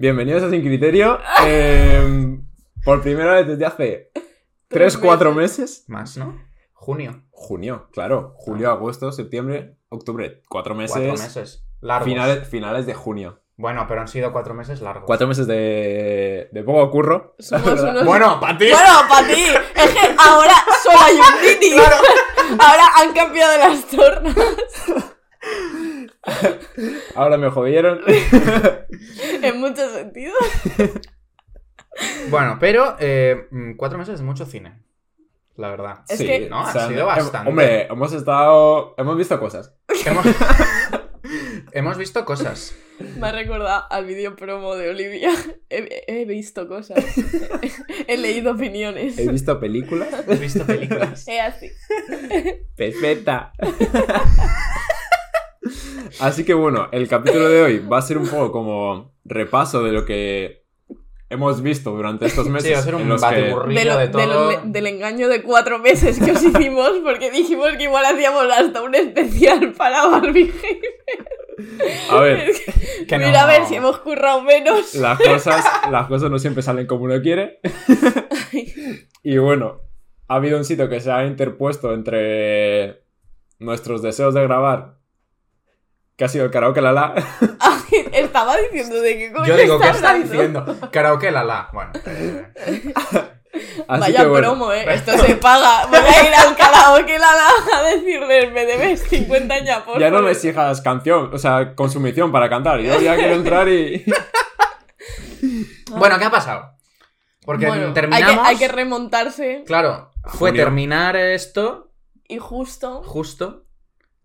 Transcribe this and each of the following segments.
Bienvenidos a Sin Criterio. Eh, por primera vez desde hace 3-4 meses. Más, ¿no? Junio. Junio, claro. Julio, agosto, septiembre, octubre. Cuatro meses. Cuatro meses. Largos. Finales, finales de junio. Bueno, pero han sido cuatro meses largos. Cuatro meses de, de poco curro. Unos- Bueno, para ti. Bueno, para ti. Es que ahora solo hay un. Ahora han cambiado las tornas. Ahora me jodieron. En muchos sentidos. Bueno, pero eh, mm, cuatro meses es mucho cine. La verdad. Es Sí, que- No, ha sido bastante. Hombre, hemos estado. Hemos visto cosas. Hemos... Hemos visto cosas. Me ha recordado al vídeo promo de Olivia. He, he visto cosas. He leído opiniones. He visto películas. He visto películas. Es así. Perfecta. Así que bueno, el capítulo de hoy va a ser un poco como repaso de lo que hemos visto durante estos meses. Sí, va a ser un en los que- De lo- de de todo. lo- del engaño de cuatro meses que os hicimos, porque dijimos que igual hacíamos hasta un especial para Barbie A ver, Que no. Mira a ver si hemos currado menos. las cosas, las cosas no siempre salen como uno quiere. Y bueno, ha habido un sitio que se ha interpuesto entre nuestros deseos de grabar, que ha sido el karaoke Lala. Ay, Estaba diciendo de qué coño Yo digo, ¿qué está hablando? diciendo? Karaoke la la. Bueno. eh, Así Vaya que bueno, promo, eh. Esto se paga. Voy a ir al karaoke la la a decirles, me debes 50 ya, por ya no favor". me exijas canción, o sea, consumición para cantar. Yo ya quiero entrar y. Bueno, ¿qué ha pasado? Porque Bueno, hay que- terminamos. Hay que, remontarse Claro, fue Junio. terminar esto y justo justo.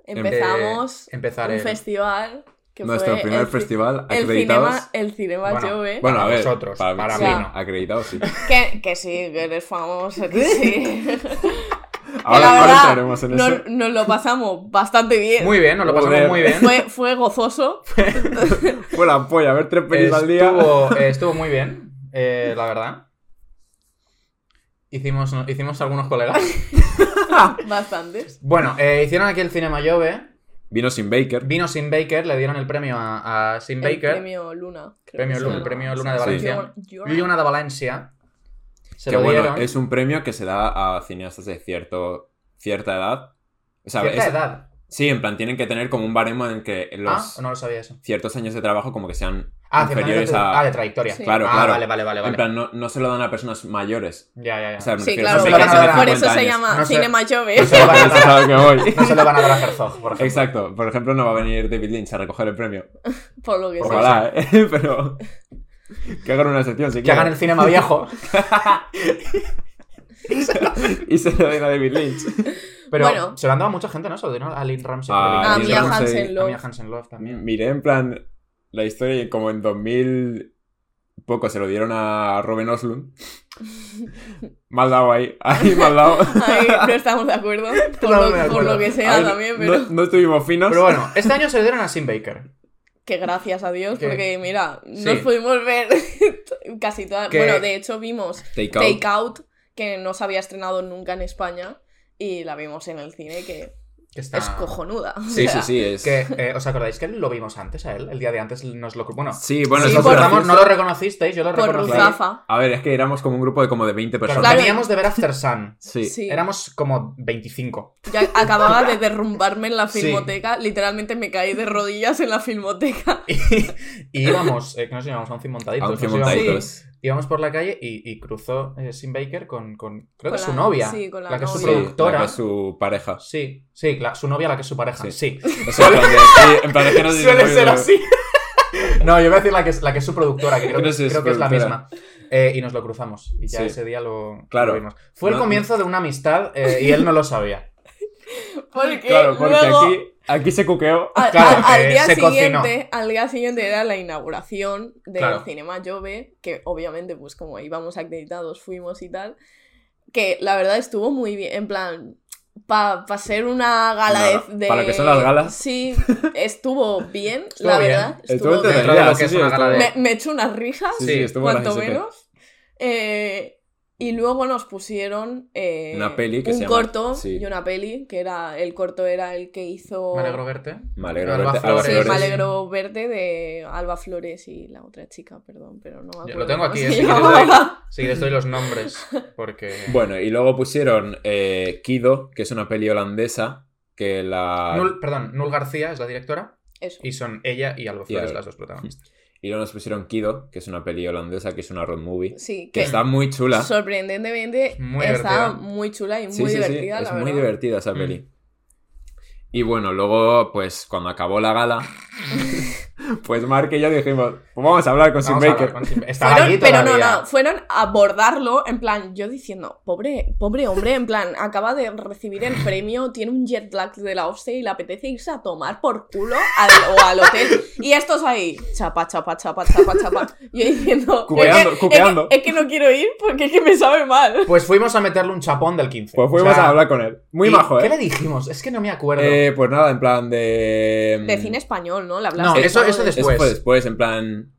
Empezamos eh, empezar un el- festival que Nuestro fue primer el, festival el acreditados. cinema, el cinema Bueno, Jove. Bueno, a Para ver, vosotros, para sí, mí no. Acreditados, sí. Que, que sí, que eres famoso, que sí. Ahora, verdad, entraremos en nos, eso. nos lo pasamos bastante bien. Muy bien, nos lo pasamos Joder. muy bien. Fue, fue gozoso. Fue la polla, ver tres pelis al día. Estuvo, eh, estuvo muy bien, eh, la verdad. Hicimos, hicimos algunos colegas. Bastantes. Bueno, eh, hicieron aquí el Cinema Jove. Vino sin Baker. Vino Sin Baker, le dieron el premio a, a Sin El Baker. premio Luna. creo Premio que Luna, el premio Luna de. Valencia. Luna. Luna de Valencia. Se que lo bueno, dieron. es un premio que se da a cineastas de cierto, cierta edad. O sea, Cierta es- edad. Sí, en plan, tienen que tener como un baremo en que los Ah, no lo sabía eso. ciertos años de trabajo como que sean Ah, inferiores de, a... ah, de trayectoria. Sí. Claro, ah, claro. vale, vale, vale. En plan, no, no se lo dan a personas mayores. Ya, ya, ya. O sea, Sí, claro, se por eso, dar a por eso 50 se llama No se- Cinema Jove. no se lo van a voy. No se lo van a dar a Herzog, por ejemplo. Exacto. Por ejemplo, no va a venir David Lynch a recoger el premio. Por lo que sea. Ojalá, ¿eh? Pero... Que hagan una sección si Que hagan el cinema viejo. Y se lo den a David Lynch. Pero Bueno. se lo han dado a mucha gente, ¿no? Se lo dieron a Lynn Ramsey. Ah, A Lynn Mia. Ramsey. Hansen A Love. Mia Hansen Love también. Miré en plan la historia y como en 2000 poco se lo dieron a Robin Oslund. Mal dado ahí, ahí mal dado. Ahí no estamos de acuerdo. Por, No, lo, de por acuerdo. lo que sea ver, también, pero. no, no estuvimos finos. Pero bueno, este año se lo dieron a Sim Baker. Que gracias a Dios, Que- porque mira, Sí. nos pudimos ver casi todas. Que- Bueno, de hecho vimos Take out. Take Out, que no se había estrenado nunca en España, y la vimos en el cine, que Que está... es cojonuda. Sí, sí, sea, sí, es... Que, eh, ¿Os acordáis que lo vimos antes a él? El día de antes nos lo... Bueno, Sí, bueno, Sí, lo no lo reconocisteis, yo lo Por reconocí. Ruzafa. A ver, es que éramos como un grupo de como de 20 Claro, personas. Claro. veníamos de ver After Sun. Sí. Sí. Éramos como 25. Ya acababa de derrumbarme en la Sí. filmoteca, literalmente me caí de rodillas en la filmoteca. Y, y íbamos, eh, que nos íbamos a un cien montaditos. A un íbamos- montaditos. Íbamos por la calle y, y cruzó eh, Sim Baker con, con creo Con que su novia. sí, con la que es su. Sí, productora. la que es su pareja. Sí, sí, la- su novia, la que es su pareja. Sí. En plan que no Suele ser así. No, yo voy a decir la que es, la que es su productora, que creo, que, es creo que es la misma. Eh, y nos lo cruzamos. Y ya Sí. ese día lo, Claro. lo vimos. Fue el No- comienzo de una amistad eh, y él no lo sabía. Porque Claro, porque luego, aquí, aquí se cuqueó. al, claro, al- al eh, día se cocinó. siguiente, al día siguiente era la inauguración del Claro. Cinema Jove, que obviamente, pues como íbamos acreditados, fuimos y tal. Que la verdad estuvo muy bien. En plan, para ser una gala Una- de, de- para lo que son las galas. Sí, estuvo bien, Estuvo la bien. verdad. Estuvo Estuvo bien. de lo que sí, es sí, una estuvo- gala de- Me, me eché unas risas, Sí, sí, estuvo cuanto menos. Eh, Y luego nos pusieron eh, Una peli que un se llama- corto sí. y una peli, que era el corto era el que hizo... Me alegro verte. Me alegro Alba verte, Alba Sí, Flores. me alegro verte de Alba Flores y la otra chica, perdón, pero no me acuerdo. Yo lo tengo aquí, eh, si llamaba. doy, si quieres doy los nombres. Porque. Bueno, y luego pusieron eh, Kido, que es una peli holandesa, que la... Nul- perdón, Nul García es la directora. Eso. Y son ella y Alba Flores las dos protagonistas. Y luego nos pusieron Kido, que es una peli holandesa, que es una road movie. Sí, Que que está muy chula. sorprendentemente Muy está divertida. muy chula y muy Sí, sí, sí, divertida, Es la muy verdad. divertida esa Mm. peli. Y bueno, luego, pues cuando acabó la gala, pues Mark y yo dijimos, pues vamos a hablar con allí pero no, no, fueron a abordarlo en plan, yo diciendo, pobre, pobre hombre, en plan, acaba de recibir el premio, tiene un jet lag de la hostia y le apetece irse a tomar por culo al- o al hotel. Y estos ahí, chapa, chapa, chapa, chapa, chapa. Yo diciendo, Cuqueando, es, que, cuqueando. Es, que, es que no quiero ir porque es que me sabe mal. Pues fuimos a meterle un chapón del 15. Pues fuimos O sea, a hablar con él. Muy ¿y majo, ¿Qué ¿eh? le dijimos? Es que no me acuerdo. Eh, Pues nada, en plan de... De cine español, ¿no? Le No, eso- todo eso de- Eso después. fue después, en plan...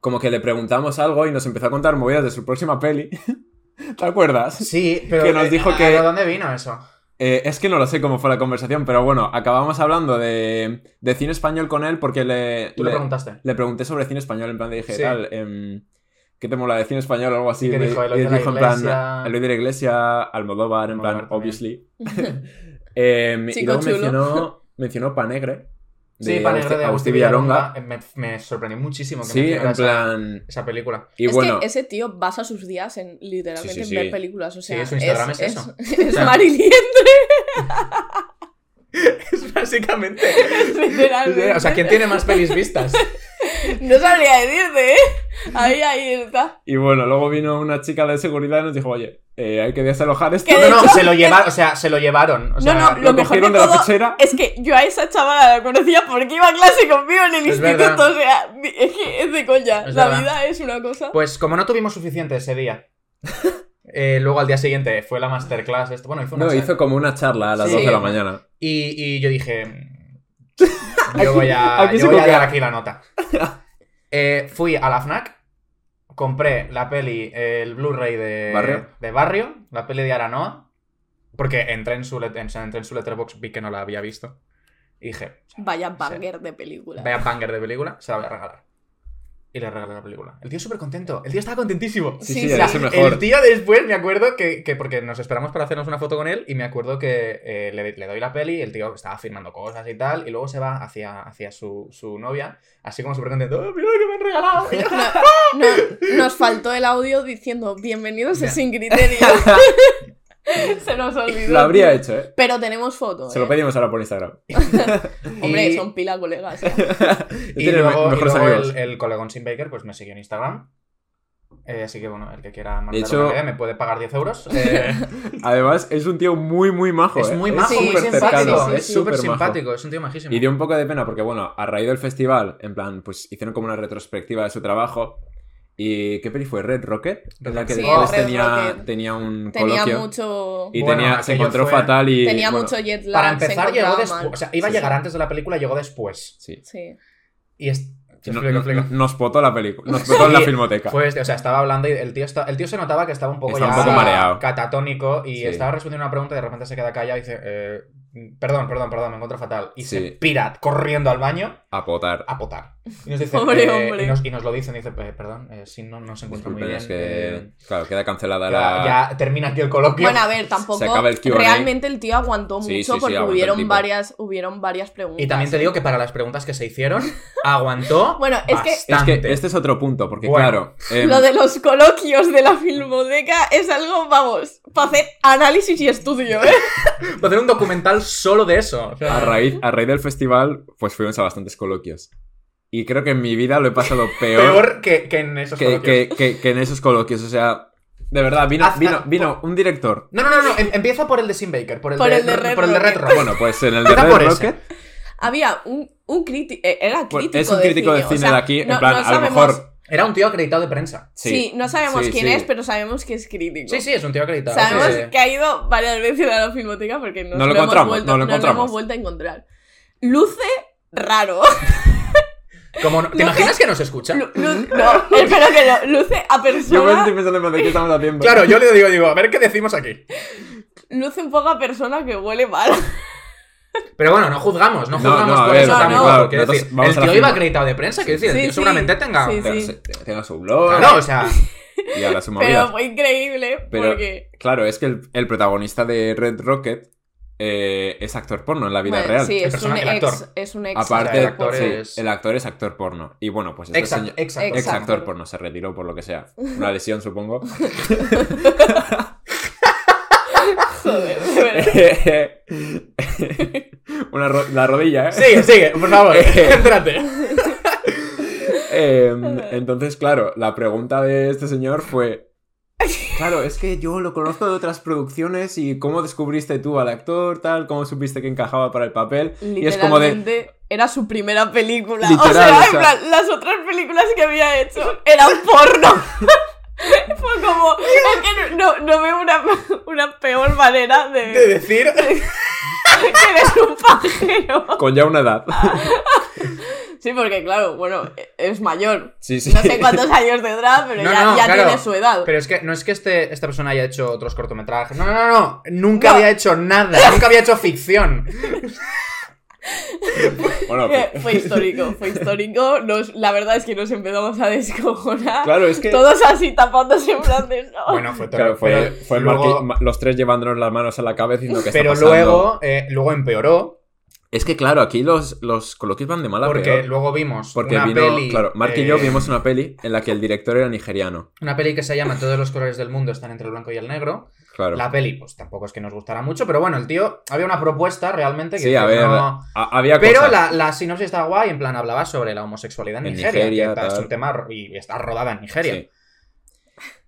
Como que le preguntamos algo y nos empezó a contar movidas de su próxima peli. ¿Te acuerdas? Sí, pero. que nos eh, dijo ¿a- que- ¿De dónde vino eso? Eh, es que no lo sé cómo fue la conversación, pero bueno, acabamos hablando de, de cine español con él porque le, Tú le le, preguntaste. le pregunté sobre cine español, en plan de dije, Sí. tal, em, ¿qué te mola de cine español o algo así? ¿Y qué dijo? Eloy de la dijo en plan, Iglesia. Eloy de la Iglesia, Almodóvar, en Almodóvar plan, también. obviously. Em, y luego chulo. mencionó, mencionó Panegre. Sí, Panegre de Agustín Villalonga. Villalonga. eh, Me, me sorprendió muchísimo que Sí, en esa, plan... esa película. Y es bueno, que ese tío basa sus días en literalmente Sí, sí, en ver películas. O Sí, sea, su Instagram es eso. Es, es Mariliendre, Es básicamente. literalmente. o sea, ¿quién tiene más pelis vistas? No sabría decirte, ¿eh? Ahí, ahí está. y bueno, luego vino una chica de seguridad y nos dijo, oye, eh, hay que desalojar esto. Que No, de no, hecho- se lo llevaron, o sea, se lo llevaron. O sea, no, no, lo lo mejor de cogieron de la pechera. es que yo a esa chavala la conocía porque iba a clase conmigo en el Es instituto. verdad. O sea, es que es de coña. Es la verdad. vida es una cosa. Pues como no tuvimos suficiente ese día. eh, luego al día siguiente fue la masterclass. Esto, bueno, hizo una No, hizo como una charla a las Sí. 2 de la mañana. Y, y yo dije. Yo voy a, aquí yo voy a dar aquí la nota. Eh, fui a la Fnac, compré la peli, el Blu-ray de Barrio. de Barrio, la peli de Aranoa, porque entré en su, let- en- entré en su letterbox, vi que no la había visto. Y dije, Vaya banger de película. vaya banger de película, se la voy a regalar. Y le regalé la película. El tío súper contento, el tío estaba contentísimo. Sí, Sí, sí, sí. es el mejor. El tío después me acuerdo que, que porque nos esperamos para hacernos una foto con él y me acuerdo que eh, le, le doy la peli, el tío estaba firmando cosas y tal, y luego se va hacia, hacia su, su novia, así como súper contento, ¡Oh, mira lo que me han regalado! Y yo, No, no, nos faltó el audio diciendo bienvenidos a Sin Criterio. Se nos olvidó. Lo habría tío. hecho, ¿eh? Pero tenemos fotos. Se lo pedimos ahora por Instagram. Hombre, Y- son pila colegas. ¿eh? Y luego, y mejores luego amigos. el, el colegón Sin Baker pues me siguió en Instagram. Eh, así que bueno, el que quiera mandar hecho- una idea me puede pagar 10 euros. Eh, Además, es un tío muy, muy majo. es ¿eh? muy majo, Sí, muy súper simpático. cercano, sí, sí, es sí. súper simpático, es un tío majísimo. Y dio un poco de pena porque, bueno, a raíz del festival, en plan, pues hicieron como una retrospectiva de su trabajo. ¿Y qué peli fue? ¿Red Rocket? En la que Sí, después Red tenía, Rocket. tenía un Tenía coloquio. mucho. Y Bueno, tenía, se encontró fue- fatal y. Tenía bueno, mucho jet lag. Para empezar, llegó después. O sea, iba a llegar sí. antes de la película, llegó después. Sí. Sí. Y es. No-. Nos potó la película. Nos potó en la filmoteca. Fue este, o sea, estaba hablando y el tío, está, el tío se notaba que estaba un poco Estaba ya un poco mareado. catatónico y Sí. estaba respondiendo una pregunta y de repente se queda callado y dice, eh, perdón, perdón, perdón, me encuentro fatal. Y se pira corriendo al baño A potar. a potar. Y nos dice, Pobre eh, hombre. Y, nos, y nos lo dicen, dice, eh, perdón, eh, si no, no se encuentra muy bien. es que. eh, Claro, queda cancelada ya, la. ya termina aquí el coloquio. Bueno, a ver, tampoco. Se acaba el. Realmente el tío aguantó mucho Sí, sí, sí, porque aguantó hubieron varias, hubieron varias preguntas. y también te digo que para las preguntas que se hicieron, aguantó Bueno, es que- Es que este es otro punto, porque Bueno. claro. em, Lo de los coloquios de la filmoteca es algo, vamos, para hacer análisis y estudio, ¿eh? Va a hacer un documental solo de eso. o sea, a, raíz, a raíz del festival, pues fuimos a bastantes coloquios. Y creo que en mi vida lo he pasado peor, peor que, que en esos que, coloquios. que- que- que en esos coloquios. O sea, de verdad, vino, Haz- vino, vino un director. No, no, no, no. em- Empieza por el de Sim Baker, por el, Por de, el de Red por el de Red Rocket. Bueno, pues en el de Red. Rocket. Había un, un crítico, era Pues crítico es un de crítico de o cine sea, de aquí. En no- plan, no a lo sabemos- mejor. Era un tío acreditado de prensa. Sí, no sabemos sí, quién sí. es, pero sabemos que es crítico. Sí, sí, es un tío acreditado. Sabemos Sí, sí. que ha ido varias veces a la filmoteca porque nos No lo hemos encontramos, vuelto, no lo nos encontramos. hemos vuelto a encontrar. Luce raro. Como, no- ¿Te imaginas que nos escucha? Lu- lu- no, espero que no. Luce a Yo persona. estoy pensando en de qué estamos haciendo. Claro, yo le digo, digo, a ver qué decimos aquí. Luce un poco a persona que huele mal. Pero bueno, no juzgamos, no juzgamos no, a por ver, eso no, tampoco. no, quiero nosotros decir, vamos el a la tío iba acreditado de prensa, quiero decir, el Sí, tío sí, seguramente tenga. sí, Tenga, sí. se- tenga su blog Claro, o sea, y ahora su Pero fue increíble Pero, porque. claro, es que el, el protagonista de Red Rocket eh, es actor porno en la vida Bueno, real. Sí, es un, ex, actor. es un ex. Aparte, el actor sí, es- el actor es actor porno. Y bueno, pues este ex, señor- ex actor. ex Exacto. actor porno se retiró por lo que sea. Una lesión, supongo. Joder. Una ro- la rodilla, ¿eh? Sigue, sigue, por favor, céntrate. Em, entonces, claro, la pregunta de este señor fue. Claro, es que yo lo conozco de otras producciones y cómo descubriste tú al actor, tal, cómo supiste que encajaba para el papel. Y es como de. Literalmente era su primera película. Literal, o sea, o en plan, las otras películas que había hecho eran porno. Fue como. Es que no, no veo una, una peor manera de. De decir, eres un pajero. Con ya una edad. Sí, porque claro, bueno, es mayor. Sí, sí. No sé cuántos años tendrá, pero No, ya, no, ya claro. tiene su edad. Pero es que no es que este, esta persona haya hecho otros cortometrajes. No, no, no, no. Nunca No. había hecho nada. Nunca había hecho ficción. Bueno, pues- fue histórico, fue histórico. Nos, la verdad es que nos empezamos a descojonar. claro, es que. Todos así tapándose en plan de no. Bueno, fue todo. Claro, fue, fue luego, los tres llevándonos las manos a la cabeza diciendo que pero luego, eh, luego empeoró. Es que claro, aquí los, los coloquios van de mal a Porque peor. luego vimos Porque una vino, peli. claro, Mark y eh, yo vimos una peli en la que el director era nigeriano. Una peli que se llama Todos los colores del mundo están entre el blanco y el negro. Claro. La peli, pues tampoco es que nos gustara mucho, pero bueno, el tío había una propuesta realmente que Sí, a ver, no- a- había Pero cosas. la, la sinopsis estaba guay, en plan hablaba sobre la homosexualidad en, En Nigeria, Nigeria, que es un tema y está rodada en Nigeria. Sí.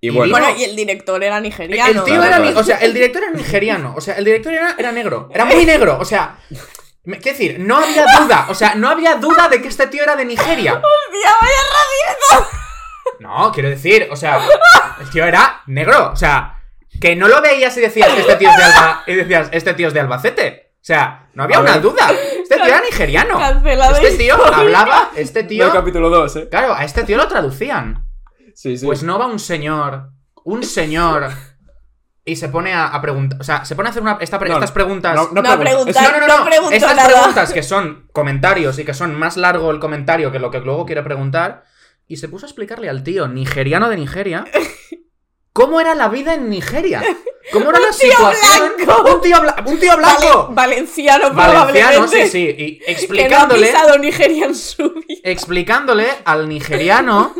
Y Y bueno, y el director era nigeriano. El tío Claro, era, claro. ni- o sea, el director era nigeriano, o sea, el director era, era negro, era muy negro, o sea, ¿qué decir? No había duda, o sea, no había duda de que este tío era de Nigeria. ¡Hostia, vaya No, quiero decir, o sea, el tío era negro, o sea, que no lo veías y decías, este tío es de Alba, y decías, este tío es de Albacete. O sea, no había una duda. Este tío era nigeriano. Cancelado Este tío hablaba, este no tío. el capítulo 2, ¿eh? Claro, a este tío lo traducían. Sí, sí. Pues no va un señor, un señor, y se pone a, preguntar. O sea, se pone a hacer una, esta No, estas preguntas. no, no No pregunto. pregunta- Es- no, no, no, no Estas nada. preguntas que son comentarios y que son más largo el comentario que lo que luego quiere preguntar. Y se puso a explicarle al tío nigeriano de Nigeria cómo era la vida en Nigeria. ¿Cómo era la situación? blanco. Un tío, bla- un tío blanco. valenciano, Valenciano, probablemente. sí, sí. Y Que no ha explicándole, Nigeria en su vida. explicándole al nigeriano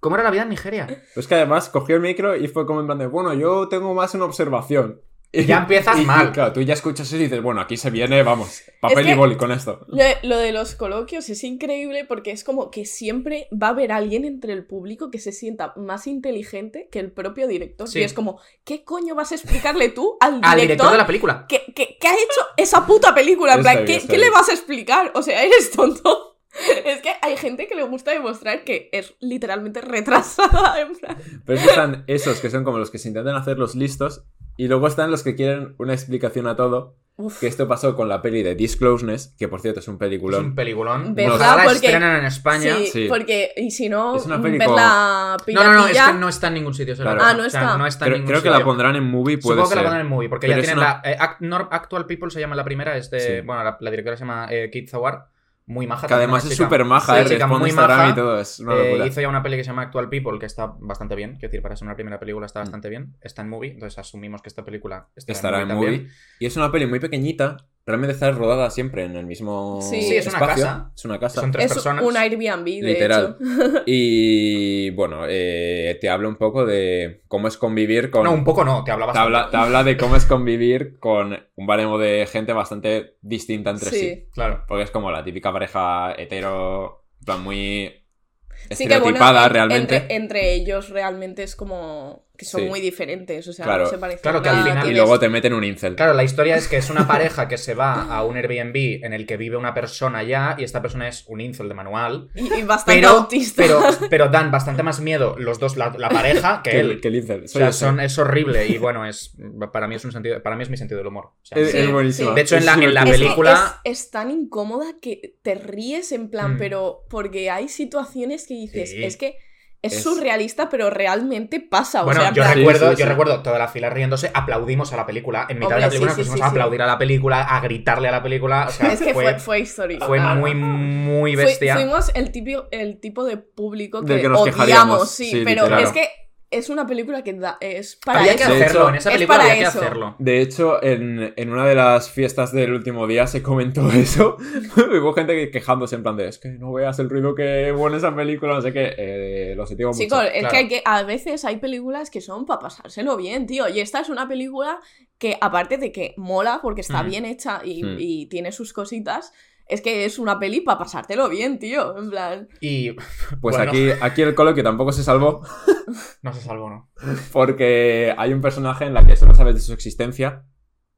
cómo era la vida en Nigeria. Es que además cogió el micro y fue como en plan de, bueno, yo tengo más una observación. Y Ya empiezas y- y, mal. claro, tú ya escuchas eso y dices, bueno, aquí se viene, vamos, papel que- y boli con esto. Lo, lo de los coloquios es increíble porque es como que siempre va a haber alguien entre el público que se sienta más inteligente que el propio director. Sí. Y es como, ¿qué coño vas a explicarle tú al director, Al director de la película. que, que- que ha hecho esa puta película? En plan, bien, ¿qué, qué le vas a explicar? O sea, eres tonto. Es que hay gente que le gusta demostrar que es literalmente retrasada. En plan. Pero es que están esos que son como los que se intentan hacer los listos y luego están los que quieren una explicación a todo. Uf. Que esto pasó con la peli de Discloseness, que por cierto es un Es peliculón. un peliculón. ¿Verdad? Ojalá Porque- estrenan en España. Sí, Sí. porque, y si no, Es una peli ver con- la No, no, no, es que no está en ningún sitio. se lo Claro. Ah, no O sea, está. no está en Creo, ningún creo que sitio. la pondrán en movie, puede Supongo que la ser. pondrán en movie, porque Pero ya es tienen una- la. eh, Act- Actual People se llama la primera, es de. Sí. Bueno, la, la directora se llama eh, Kate Zawar. Muy maja. Que además es súper maja, Sí, eh, muy maja. y todo, es una Eh, hizo ya una peli que se llama Actual People, que está bastante bien. Quiero decir, para ser una primera película Mm. está bastante bien. Está en movie, entonces asumimos que esta película estará, Estará en en movie. Y es una peli muy pequeñita. Realmente está rodada siempre en el mismo Sí. Sí, es una espacio. casa. Es una casa. Son tres Es personas. un Airbnb, de Literal. hecho. Y bueno, eh, te habla un poco de cómo es convivir con. No, un poco no, te habla, te habla de cómo es convivir con un baremo de gente bastante distinta entre sí. Sí. Claro. Porque es como la típica pareja hetero, en plan muy Sí que bueno, estereotipada en- realmente. Entre, entre ellos realmente es como que son Sí. muy diferentes, o sea, Claro. no se parecen Claro que al final- Y luego te meten un incel. Claro, la historia es que es una pareja que se va a un Airbnb en el que vive una persona ya y esta persona es un incel de manual. y, y bastante Pero, autista. pero, pero dan bastante más miedo los dos, la, la pareja, que Que él. el, que el incel. O sea, son, es horrible y bueno, es para mí es un sentido, para mí es mi sentido del humor. O sea, Es, Sí, es buenísimo. sí. De hecho, en la- en película- es, es tan incómoda que te ríes en plan, Mm. pero porque hay situaciones que dices, Sí. es que es, Es- surrealista, pero realmente pasa. Bueno, o sea, en yo plan- recuerdo, Sí, sí, yo sí. recuerdo toda la fila riéndose, aplaudimos a la película. En mitad de la película sí, nos sí, pusimos sí, a sí. aplaudir a la película, a gritarle a la película. O sea, es que fue, fue, fue histórico. fue muy, muy bestia. fuimos el tipo, el tipo de público que, que nos odiamos, quejaríamos, sí, sí, pero literal. es que es una película que da, es para había eso. que hacerlo, hecho, en esa es para había que eso. hacerlo. De hecho, en, en una de las fiestas del último día se comentó eso. Hubo gente que- quejándose en plan de, es que no veas el ruido que hubo en esa película, no sé qué. Eh, lo sentimos mucho. Chicos, es claro. que, hay que a veces hay películas que son para pasárselo bien, tío. Y esta es una película que, aparte de que mola porque está Mm. bien hecha y, Mm. y tiene sus cositas, es que es una peli para pasártelo bien, tío. En plan. Y Pues bueno, aquí, aquí el coloquio tampoco se salvó no se salvó, ¿no? porque hay un personaje en la que solo sabes de su existencia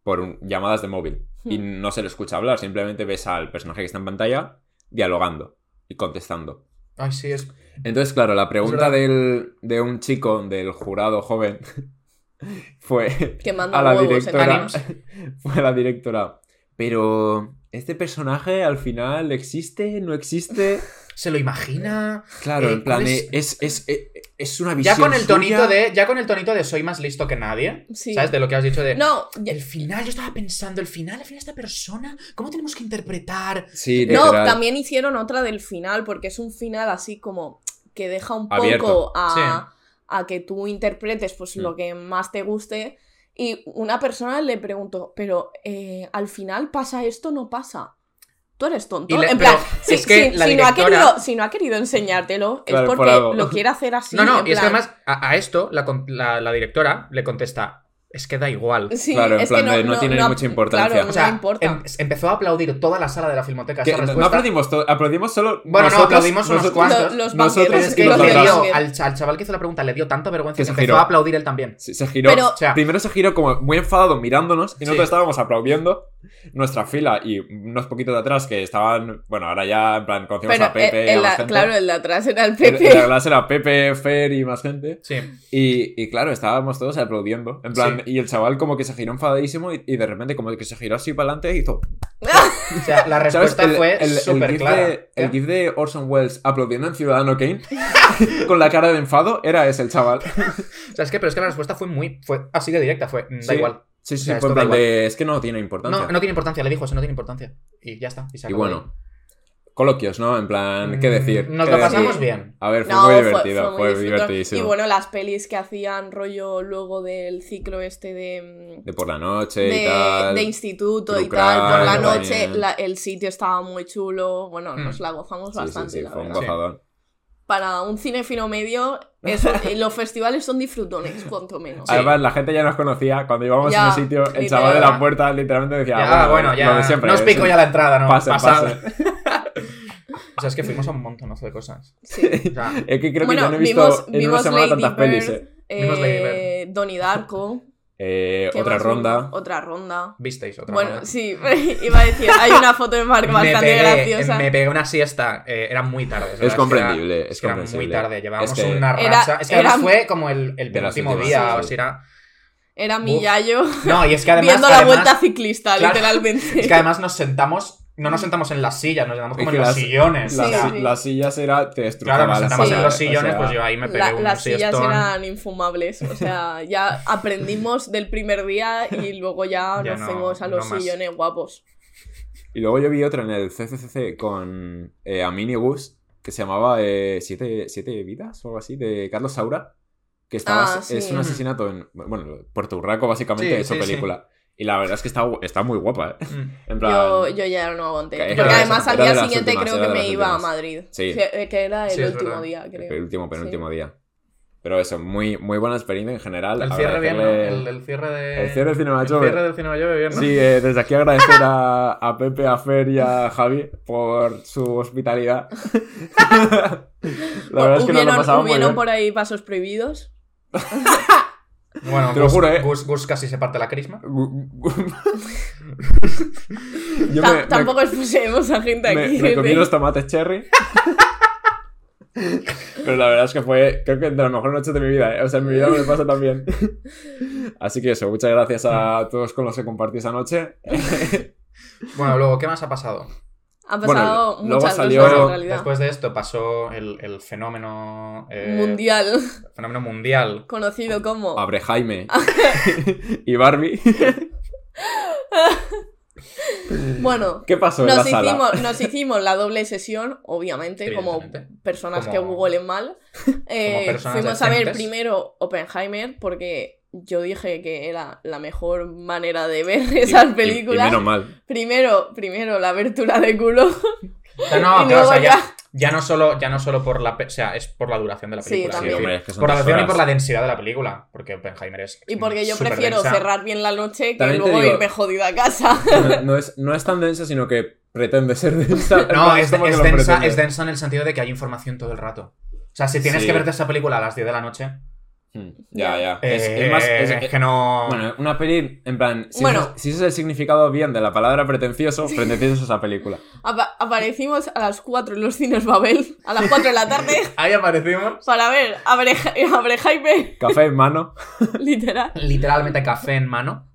por un- llamadas de móvil y Hmm. no se le escucha hablar, simplemente ves al personaje que está en pantalla dialogando y contestando. Ay, sí, es. Entonces, claro, la pregunta del, de un chico, del jurado joven, fue Que manda a la huevos directora. Fue a la directora. Pero, ¿este personaje al final existe? ¿No existe? Se lo imagina. Claro, Eh, en plan, ¿cuál es, es? es, es, es una visión. Ya con el tonito suya. de. Ya con el tonito de soy más listo que nadie. Sí. ¿Sabes? De lo que has dicho de. No, ya- El final, yo estaba pensando, el final, el final de esta persona, ¿cómo tenemos que interpretar? Sí, no, literal. también hicieron otra del final, porque es un final así como que deja un Abierto. poco a, Sí. a que tú interpretes pues Mm. lo que más te guste. Y una persona le preguntó, pero eh, al final pasa esto, no pasa. Tú eres tonto. Le- en plan, si, es que si- la si no ha querido, si no ha querido enseñártelo, Claro, es por porque lo quiere hacer así. no, no, en y es que además a, a esto la, con- la- la directora le contesta, es que da igual. Sí, Claro, en plan que de no tiene no- mucha importancia. Claro, O sea, no importa. em- empezó a aplaudir toda la sala de la filmoteca esa no- no aplaudimos, aplaudimos solo. Bueno, no, aplaudimos unos nosotros- cuantos. Los nosotros banqueros es y que los le de atrás. dio, al, al chaval que hizo la pregunta le dio tanta vergüenza Que que, se empezó giró. a aplaudir él también. Se, se giró. Pero- O sea, Primero se giró como muy enfadado mirándonos y nosotros Sí. estábamos aplaudiendo nuestra fila y unos poquitos de atrás que estaban, bueno, ahora ya en plan conocimos Pero a Pepe el- y a más gente. claro, el de atrás era el El- Pepe. el de atrás era Pepe, Fer y más gente. sí. Y, y claro, estábamos todos aplaudiendo. En plan, Sí. y el chaval como que se giró enfadadísimo y, y de repente como que se giró así para adelante y hizo... O sea, la ¿Sabes? respuesta El, fue el- el súper clara. de, el gif de Orson Welles aplaudiendo en Ciudadano Kane con la cara de enfado era ese el chaval. O sea, es que, pero es que la respuesta fue muy, fue así de directa, fue, mm, da Sí. igual. Sí, sí, O sea, fue en esto da plan de... Es que no tiene importancia. No, no tiene importancia, le dijo eso, no tiene importancia. Y ya está. Y, se Y bueno, coloquios, ¿no? En plan. ¿qué decir? Mm, Nos ¿Qué lo decir? pasamos Sí. bien. A ver, fue No, muy divertido, fue fue, muy disfrutón. divertidísimo. Y bueno, las pelis que hacían rollo luego del ciclo este de, mm, De por la noche y de, tal. de instituto y tal, por la noche la- el sitio estaba muy chulo, bueno, Mm. nos la gozamos Sí, sí, bastante, sí, la fue un verdad. Sí. Para un cinefilo medio, eso, eh, los festivales son disfrutones, cuanto menos. Además, la gente ya nos conocía. Cuando íbamos Ya, en el sitio, el chaval de la puerta literalmente decía: Ya, "Ah, bueno, lo ya. de siempre, no os pico sí. ya la entrada, ¿no? Pasen, Pasad. pasen". O sea, es que fuimos a un montonazo de cosas. Sí. O sea, Es que creo bueno, que ya no he visto vimos, en una vimos semana Lady tantas pelis. Bird, eh. Vimos Lady eh, Donnie Darko. Eh, ¿qué otra más ronda. Otra ronda. visteis otra Bueno, ronda? sí, iba a decir, hay una foto de Mark me bastante pegué, graciosa. me pegué una siesta, eh, era muy tarde. ¿sabes? Es comprendible, Era- es que era comprensible. muy tarde, llevábamos Es que- una Era- racha. es que además era- fue como el, el penúltimo día, sí, o sea, era... Era mi Uf. yayo No, y es que además... viendo la además- vuelta ciclista, Claro. literalmente. Es que además nos sentamos, no nos sentamos en las sillas, nos sentamos como Es en los sillones. Las, sí. sillas era. Te Claro, nos sentamos Sí. en los o sillones, sea, pues yo ahí me pegué La- un las sillas siestón. eran infumables, o sea, ya aprendimos del primer día y luego ya, Ya nos no- fuimos a los no más. sillones guapos. Y luego yo vi otra en el CCCC con eh, Gus, que se llamaba eh, Siete, Siete Vidas o algo así, de Carlos Saura. Que estaba, Ah, es un asesinato en. Bueno, Puerto Urraco, básicamente, sí, sí. película. Y la verdad es que está, está muy guapa, ¿eh? Mm. En plan. Yo, yo ya no aguanté. Que- Porque era- además al día siguiente últimas, creo que me iba a. Madrid. Sí. Que, que era el Sí, último verdad. día, creo. El último, penúltimo Sí. día. Pero eso, muy, muy buena experiencia en general. El cierre bien, ¿no? El, el cierre de... El cierre del Cinema el Jove. cierre del Cinema Jove bien, ¿no? Sí, eh, desde aquí agradecer a, a Pepe, a Fer y a Javi por su hospitalidad. La verdad es que nos lo ¿Hubieron, pasamos muy bien. por ahí pasos prohibidos? Bueno, Te lo Gus, juro, ¿eh? Gus, Gus casi se parte la crisma. Yo me, me- tampoco expusimos a gente me, aquí. me comí los tomates cherry. Pero la verdad es que fue, creo que de las mejores noches de mi vida, ¿eh? O sea, en mi vida me pasa también. Así que eso, muchas gracias a todos con los que compartí esa noche. Bueno, luego, ¿qué más ha pasado? Han Bueno, pasado luego muchas salió- cosas en realidad. Después de esto pasó el, el fenómeno. eh, Mundial, Fenómeno mundial. conocido como. Abre Jaime y Barbie. Bueno, ¿Qué pasó en nos la sala? hicimos, nos hicimos la doble sesión, obviamente, como personas Como- que googlen mal. Eh, fuimos a ver decentes. primero Oppenheimer porque yo dije que era la mejor manera de ver esas Y- y películas. menos mal. Primero, primero la abertura de culo. No, no, Y claro, o luego sea, ya, no solo, ya no solo por la. pe- O sea, es por la duración de la Sí, película. Sí, hombre, es que son por la duración y por la densidad de la película. Porque Oppenheimer es. Y porque yo prefiero densa. cerrar bien la noche que También luego digo- irme jodida a casa. No, no es, no es tan densa, sino que pretende ser densa. No, es, densa, es densa en el sentido de que hay información todo el rato. O sea, si tienes Sí. que verte esa película a las 10 de la noche. Hmm, Ya, ya. eh, Es, es más. es- es que no. Bueno, una peli, en plan, si, Bueno. ese, si ese es el significado bien de la palabra pretencioso, pretencioso es esa película. Apa- aparecimos a las 4 en los cines Babel, a las 4 de la tarde, Ahí aparecimos. para ver Abre, Abre Jaime, Café en mano. literal. Literalmente café en mano.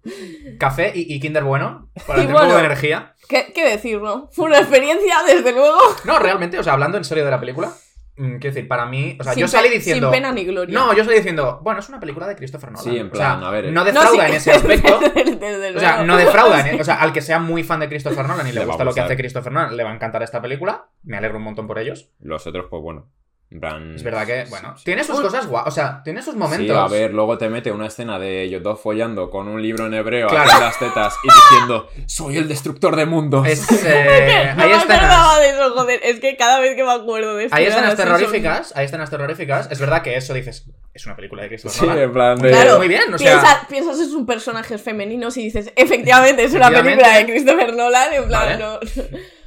Café y, y Kinder bueno. Para Y tener un poco de energía. ¿Qué, qué decir, no? Fue una experiencia, desde luego. No, realmente, o sea, hablando en serio de la película. Mm, quiero decir, para mí. O sea, sin yo salí diciendo. Sin pena ni gloria. No, yo salí diciendo, bueno, es una película de Christopher Nolan. Sí, en O sea, plan, a ver, eh. no No, defrauda sí, en ese aspecto. desde O sea, no defrauda. en- O sea, al que sea muy fan de Christopher Nolan y le, gusta lo que hace Christopher Nolan, le va a encantar esta película. Me alegro un montón por ellos. Los otros, pues bueno. Es verdad que, bueno, sí. tiene sus cosas guay. O sea, tiene sus momentos. Sí, a ver, luego te mete una escena de ellos dos follando con un libro en hebreo Claro. aquí en las tetas y diciendo Soy el destructor de mundos. Es, eh, No hay escenas. acordaba de eso, joder. Es que cada vez que me acuerdo de esto. Hay escenas terroríficas, hay escenas terroríficas. Es verdad que eso dices, es una película de Christopher Sí, Nolan. en plan de. Claro. Muy bien, o Piensa- sea. piensas en sus personajes femeninos y dices, efectivamente, es una Efectivamente. película de Christopher Nolan. En plan, Vale. no.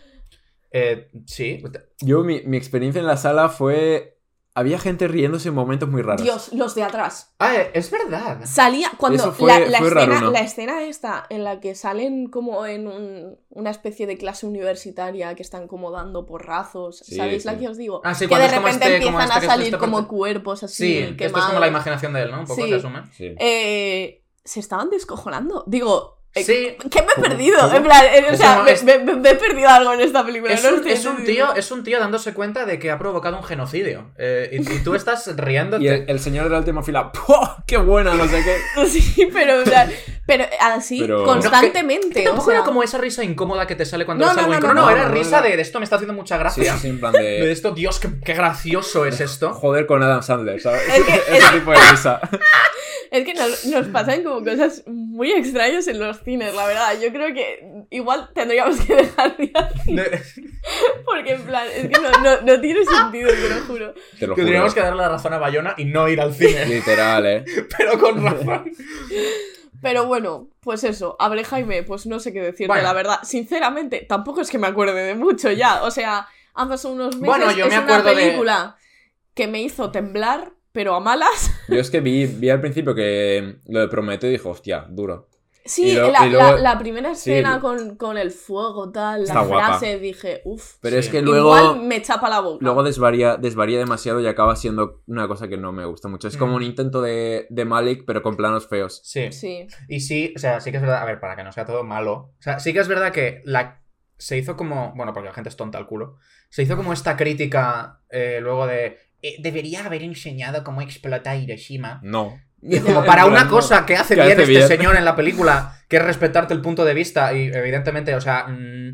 eh, sí. Yo, mi, mi experiencia en la sala fue. Había gente riéndose en momentos muy raros. Dios, los de atrás. Ah, eh, es verdad. Salía cuando Eso fue- la, la fue escena, la escena esta en la que salen como en un- una especie de clase universitaria que están como dando porrazos, Sí, ¿sabéis la sí. que os digo? Ah, sí, que cuando de repente este- empiezan este a salir como parte- cuerpos así Sí, esto es quemados. como la imaginación de él, ¿no? Un poco Sí. se asume. Sí. Eh, se estaban descojonando. Digo, Sí. ¿qué me he perdido? En plan, eh, o sea, ¿Cómo me, es? me- me- me he perdido algo en esta película. Es no un, es tío, es un tío dándose cuenta de que ha provocado un genocidio. Eh, y, y tú estás riéndote. Y el, el señor de la última fila, ¡Puah! ¡Qué buena! No sé qué. Sí, pero, en plan, pero así Pero- constantemente. Que tampoco o sea, era como esa risa incómoda que te sale cuando No, ves no, algo no, incómodo. no, No, no, era no, risa no. de esto me está haciendo mucha Sí, gracia. sí, en plan De de. esto, Dios, qué, qué gracioso es esto. Joder con Adam Sandler, ¿sabes? Es que- Ese es- tipo de risa. Es que nos, nos pasan como cosas muy extrañas en los cines, la verdad. Yo creo que igual tendríamos que dejar de hacer, porque en plan, es que no, no, no tiene sentido, te lo juro. Te lo que juro. tendríamos que darle la razón a Bayona y no ir al cine. Literal, eh. pero con razón. Pero bueno, pues eso, Abre Jaime, pues no sé qué decirte, Bueno. la verdad. Sinceramente, tampoco es que me acuerde de mucho ya. O sea, han pasado unos meses. Bueno, yo es me una de- película que me hizo temblar, pero a malas. Yo es que vi, vi al principio que lo de Prometeo y dijo, hostia, duro. Sí, la, luego- la- la primera escena con, con el fuego, tal, Está la guapa. frase, dije, uff. Pero Sí. es que luego. Igual me chapa la boca. Luego desvaría, desvaría demasiado y acaba siendo una cosa que no me gusta mucho. Es como Mm. un intento de, de Malik, pero con planos feos. Sí. Sí. Y sí, o sea, sí que es verdad. A ver, para que no sea todo malo. O sea, sí que es verdad que la. Se hizo como. Bueno, porque la gente es tonta al culo. Se hizo como esta crítica eh, luego de. Eh, debería haber enseñado cómo explota Hiroshima. No. Como para una cosa que hace que bien hace este bien. señor en la película, que es respetarte el punto de vista. Y evidentemente, o sea. mm,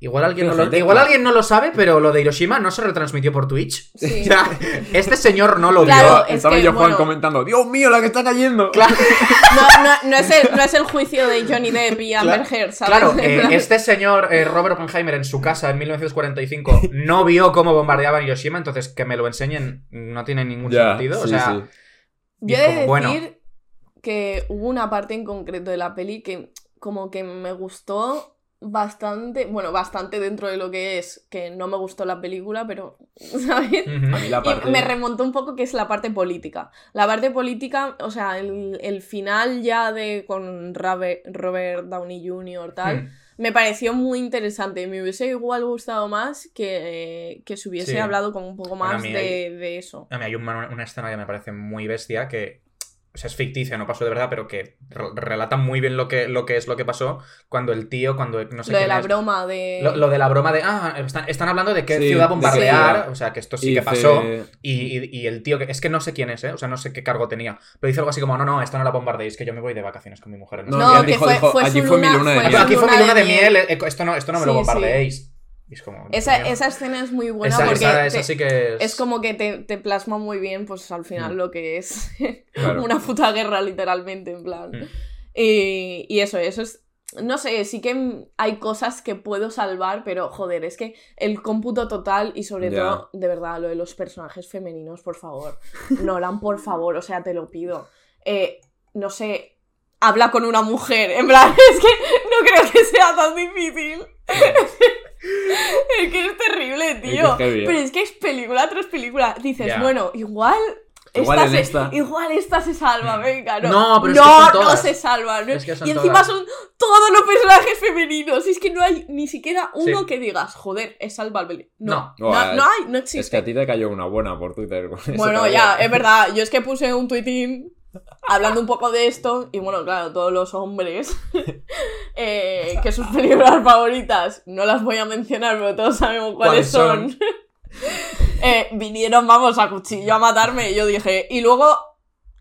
igual, alguien no lo, gente- igual alguien no lo sabe, pero lo de Hiroshima no se retransmitió por Twitch. Sí. O sea, este señor no lo Claro, vio. es Estaba que, yo Juan bueno. comentando, Dios mío, la que está cayendo. Claro. No, no, no es el, no es el juicio de Johnny Depp y Amber Heard, ¿sabes? Claro, eh, este señor eh, Robert Oppenheimer en su casa en 1945 no vio cómo bombardeaban Hiroshima, entonces que me lo enseñen no tiene ningún sentido. o sí, sea, sí. Yo he de decir bueno. que hubo una parte en concreto de la peli que como que me gustó bastante, bueno, bastante dentro de lo que es, que no me gustó la película, pero, ¿sabes? La parte... Y me remontó un poco que es la parte política. La parte política, o sea, el, el final ya de con Robert Downey Jr. tal, Hmm. me pareció muy interesante. Me hubiese igual gustado más que, que se hubiese Sí. hablado como un poco más de, hay- de eso. A mí hay un- una escena que me parece muy bestia que. O sea, es ficticia, no pasó de verdad, pero que re- relata muy bien lo que, lo que es lo que pasó cuando el tío, cuando no sé lo de la es- broma de... Lo, lo de la broma de, ah, están, están hablando de qué Sí, ciudad bombardear, ciudad. o sea, que esto sí Y que pasó. Y, y- y el tío, que es que no sé quién es, ¿eh? O sea, no sé qué cargo tenía. Pero dice algo así como, no, no, esta no la bombardeéis, que yo me voy de vacaciones con mi mujer. No, No, ya que dijo, fue- dijo, fue allí su fue mi luna- de fue miel. Aquí fue mi luna de miel, miel. eh, esto no, esto no me lo Sí, bombardeéis. Es como, Esa, esa escena es muy buena Esa- porque esa- te- esa sí que es... es como que te, te plasma muy bien, pues al final Mm. lo que es Claro. una puta guerra, literalmente, en plan. Mm. Y, y eso, eso es. No sé, sí que hay cosas que puedo salvar, pero joder, es que el cómputo total y sobre Ya. todo, de verdad, lo de los personajes femeninos, por favor. Nolan, por favor, o sea, te lo pido. Eh, no sé, habla con una mujer. En plan, es que no creo que sea tan difícil. es que es terrible, que tío. es ¿eh? Pero es que es película tras película. Dices, bueno, igual. Igual esta se, esta. igual esta se salva, Mm. venga, no. No, pero es no, que son no se salva. ¿no? Es que y encima todas. son todos los personajes femeninos. Y es que no hay ni siquiera uno Sí. que digas, joder, es salvable. No, No. no, no hay, no Es que existe. a ti te cayó una buena por Twitter. Bueno, ya, es verdad. Yo es que puse un tuitín hablando un poco de esto. Y bueno, claro, todos los hombres eh, que sus películas favoritas no las voy a mencionar, pero todos sabemos cuáles, ¿Cuáles son. son? eh, vinieron, vamos, a cuchillo a matarme. Y yo dije. Y luego.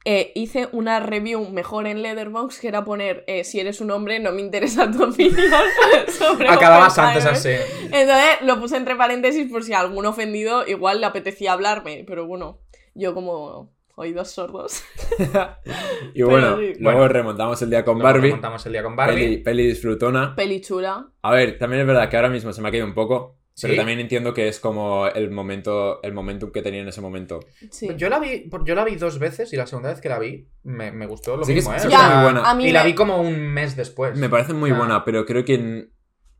eh, hice una review mejor en Letterboxd que era poner si eres un hombre no me interesa tu opinión sobre Acababas antes Oppenheimer". así. Entonces lo puse entre paréntesis por si a algún ofendido igual le apetecía hablarme, pero bueno, yo como oídos sordos. Y bueno, sí. luego Bueno. remontamos el día con Barbie. remontamos el día con Barbie. Peli, peli disfrutona. Peli chula. A ver, también es verdad que ahora mismo se me ha caído un poco. Pero también entiendo que es como el momento, el momentum que tenía en ese momento. Sí. Yo la vi, yo la vi dos veces y la segunda vez que la vi me, me gustó lo Sí que mismo, es- ¿eh? sí O que es sea, muy buena. Y la vi como un mes después. Me parece muy buena, pero creo que en-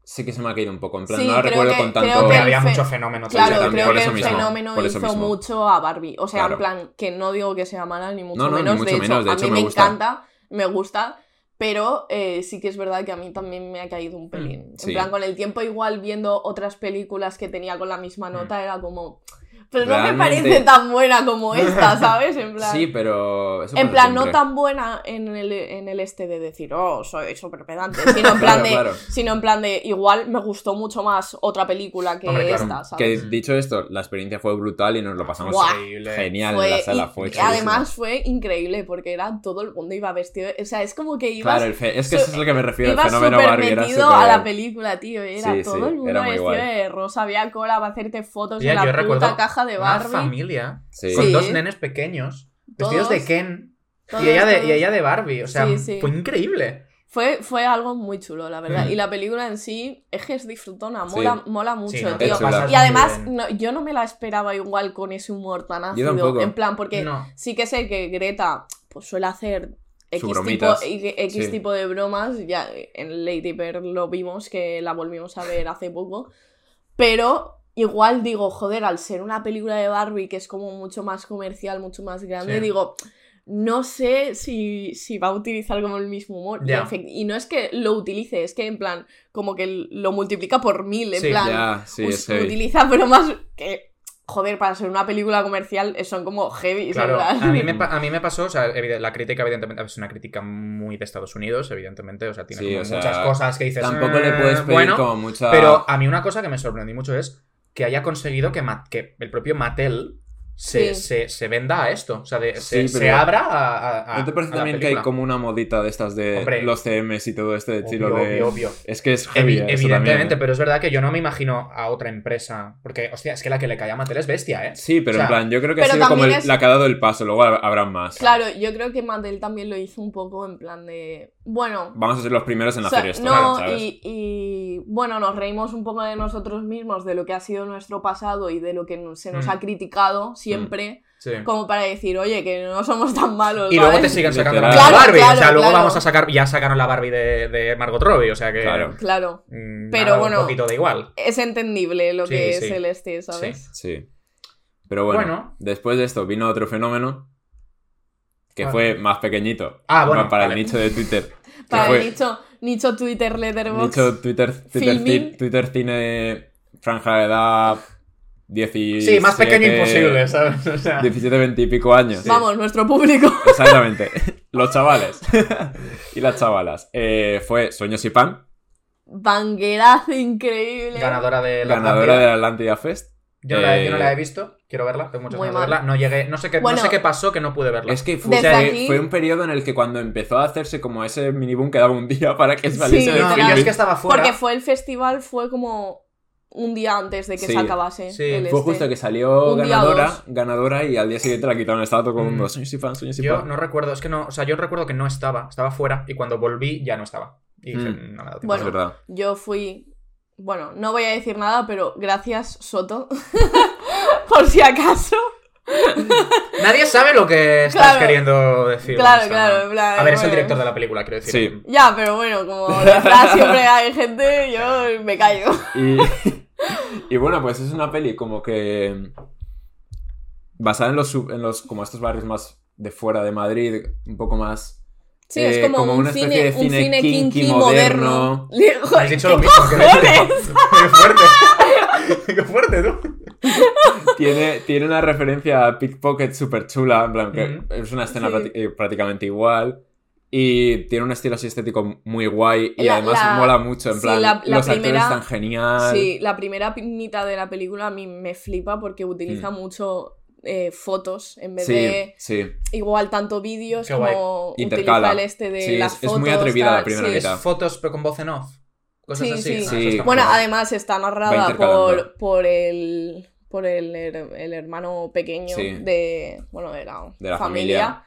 sí que se me ha caído un poco. En plan, Sí, no la recuerdo que- con tanto. Que- había fe- mucho fenómeno. Claro, también, creo por que eso el mismo, fenómeno por eso hizo mismo. mucho a Barbie. O sea, Claro. en plan, que no digo que sea mala, ni mucho No, no, ni menos. mucho de hecho, menos, de a hecho mí me me, gusta. encanta, me gusta. Pero eh, sí que es verdad que a mí también me ha caído un pelín. sí. En plan, con el tiempo igual viendo otras películas que tenía con la misma Mm. nota era como... Pero no me parece tan buena como esta, ¿sabes? En plan... Sí, pero. eso En plan, no tan buena en el, en el este de decir, oh, soy súper pedante, sino en plan Claro, de, claro. sino en plan de, igual me gustó mucho más otra película que Hombre, claro. esta, ¿sabes? Que dicho esto, la experiencia fue brutal y nos lo pasamos. Increíble. genial Fue en la sala. in- Fue y además fue increíble porque era todo el mundo iba vestido, o sea, es como que ibas, Claro, el fe- es que eso es lo que me refiero. El fenómeno Barbie era metido súper- a la película, tío, era Sí, todo sí, el mundo vestido de rosa, había cola para hacerte fotos en la recuerdo puta caja de Una Barbie. familia Sí. con Sí. dos nenes pequeños vestidos Todos- de Ken todos, y ella de, y ella de Barbie. O sea, Sí, sí. fue increíble. Fue, fue algo muy chulo, la verdad. Mm. Y la película en sí es que es disfrutona, Sí. mola, mola mucho, Sí, no, te tío. Y además, no, yo no me la esperaba igual con ese humor tan ácido. En plan, porque No. sí que sé que Greta pues, suele hacer X, tipo. X Sí. tipo de bromas. Ya en Lady Bird lo vimos, que la volvimos a ver hace poco. Pero igual digo, joder, al ser una película de Barbie que es como mucho más comercial, mucho más grande, Sí. digo, no sé si, si va a utilizar como el mismo humor. Y no es que lo utilice, es que en plan, como que lo multiplica por mil, en Sí, plan, Ya, sí, us- utiliza bromas que, joder, para ser una película comercial eh, son como heavy. Claro, a mí, me, pa- a mí me pasó, o sea, la crítica evidentemente es una crítica muy de Estados Unidos, evidentemente, o sea, tiene Sí, como o sea, muchas cosas que dices... Tampoco "Eh, le puedes pedir bueno, como mucha. Pero a mí una cosa que me sorprendí mucho es que haya conseguido que, Ma- que el propio Mattel se, Sí. se, se venda a esto, o sea, de- Sí, se, se abra a, a- a- ¿No te parece a la también que hay como una modita de estas de Hombre. los CMs y todo este estilo Obvio, de. obvio, obvio. Es que es heavy. Evi- eh, evidentemente, también, eh. pero es verdad que yo no me imagino a otra empresa. Porque, hostia, es que la que le cae a Mattel es bestia, ¿eh? Sí, pero O sea, en plan, yo creo que ha sido como también el- es- la que ha dado el paso, luego hab- habrá más. Claro, yo creo que Mattel también lo hizo un poco en plan de. Bueno. Vamos a ser los primeros en o sea, hacer esto, no, ¿sabes? y, y, bueno, nos reímos un poco de nosotros mismos, de lo que ha sido nuestro pasado y de lo que se nos Mm. ha criticado siempre. Sí. como para decir, oye, que no somos tan malos. Y luego te siguen sacando la Barbie. claro, o sea, luego claro. vamos a sacar. Ya sacaron la Barbie de, de Margot Robbie. O sea que. Claro. Claro. mm, Pero nada, bueno, Un poquito de igual. Es entendible lo Sí, que sí. es el este, ¿sabes? Sí. Pero bueno, Bueno. después de esto vino otro fenómeno que fue más pequeñito. Ah, bueno, Para vale. el nicho de Twitter. Para el nicho, nicho Twitter Letterboxd. nicho Twitter, Twitter, Twitter cine, franja de edad 17... Sí, más pequeño imposible, ¿sabes? O sea. 17, 20 y pico años. Vamos, nuestro público. Exactamente. Los chavales y las chavalas. Eh, fue Sueños y Pan, Banguerazo increíble. Ganadora de la ganadora Atlántida. del Atlántida Fest. Yo, no la, yo no Eh, la he visto, quiero verla, tengo muchas Muy ganas de verla. No llegué, no sé qué, Bueno, no sé qué pasó que no pude verla. Es que fue, aquí- un periodo en el que cuando empezó a hacerse como ese miniboom quedaba un día para que saliese Sí, el no, filming. es que estaba fuera. Porque fue el festival, fue como un día antes de que Sí, se acabase. sí, el Fue este. justo que salió Un ganadora, ganadora y al día siguiente la quitaron. Estaba todo con Mm. Yo no recuerdo, es que no, o sea, yo recuerdo que no estaba, estaba fuera y cuando volví ya no estaba. Y dije, Mm. no me ha dado tiempo. Bueno. Yo fui. Bueno, no voy a decir nada, pero gracias, Soto. Por si acaso. Nadie sabe lo que estás Claro. queriendo decir. Claro, claro, plan, A ver, es el director de la película, quiero decir. Sí. Ya, pero bueno, como detrás siempre hay gente, yo me callo. Y, y bueno, pues es una peli como que. Basada en los, sub- en los. como estos barrios más de fuera de Madrid, un poco más. Sí, es eh, como, un, una especie cine, de un cine cine kinky, kinky, moderno. moderno. Joder, Has dicho ¿qué lo mismo. que-? Qué fuerte. Qué fuerte, tú. Tiene, tiene una referencia a Pickpocket súper chula, en plan, que Ujú. es una escena Sí. prati- eh, prácticamente igual. Y tiene un estilo así estético muy guay. Y La- además la- mola mucho, en sí, plan, la- la los primera- actores están genial. Sí, la primera mitad de la película a mí me flipa porque utiliza mucho eh, fotos en vez Mm. sí, de sí. igual tanto vídeos Qué guay. como Intercala. utiliza el este de Sí, las es- es fotos. muy atrevida la tal, primera sí. mitad. Es fotos pero con voz en off. Cosas Sí, así. sí. Ah, Bueno, además está narrada por, por el por el, el hermano pequeño Sí. de bueno de la, De la familia.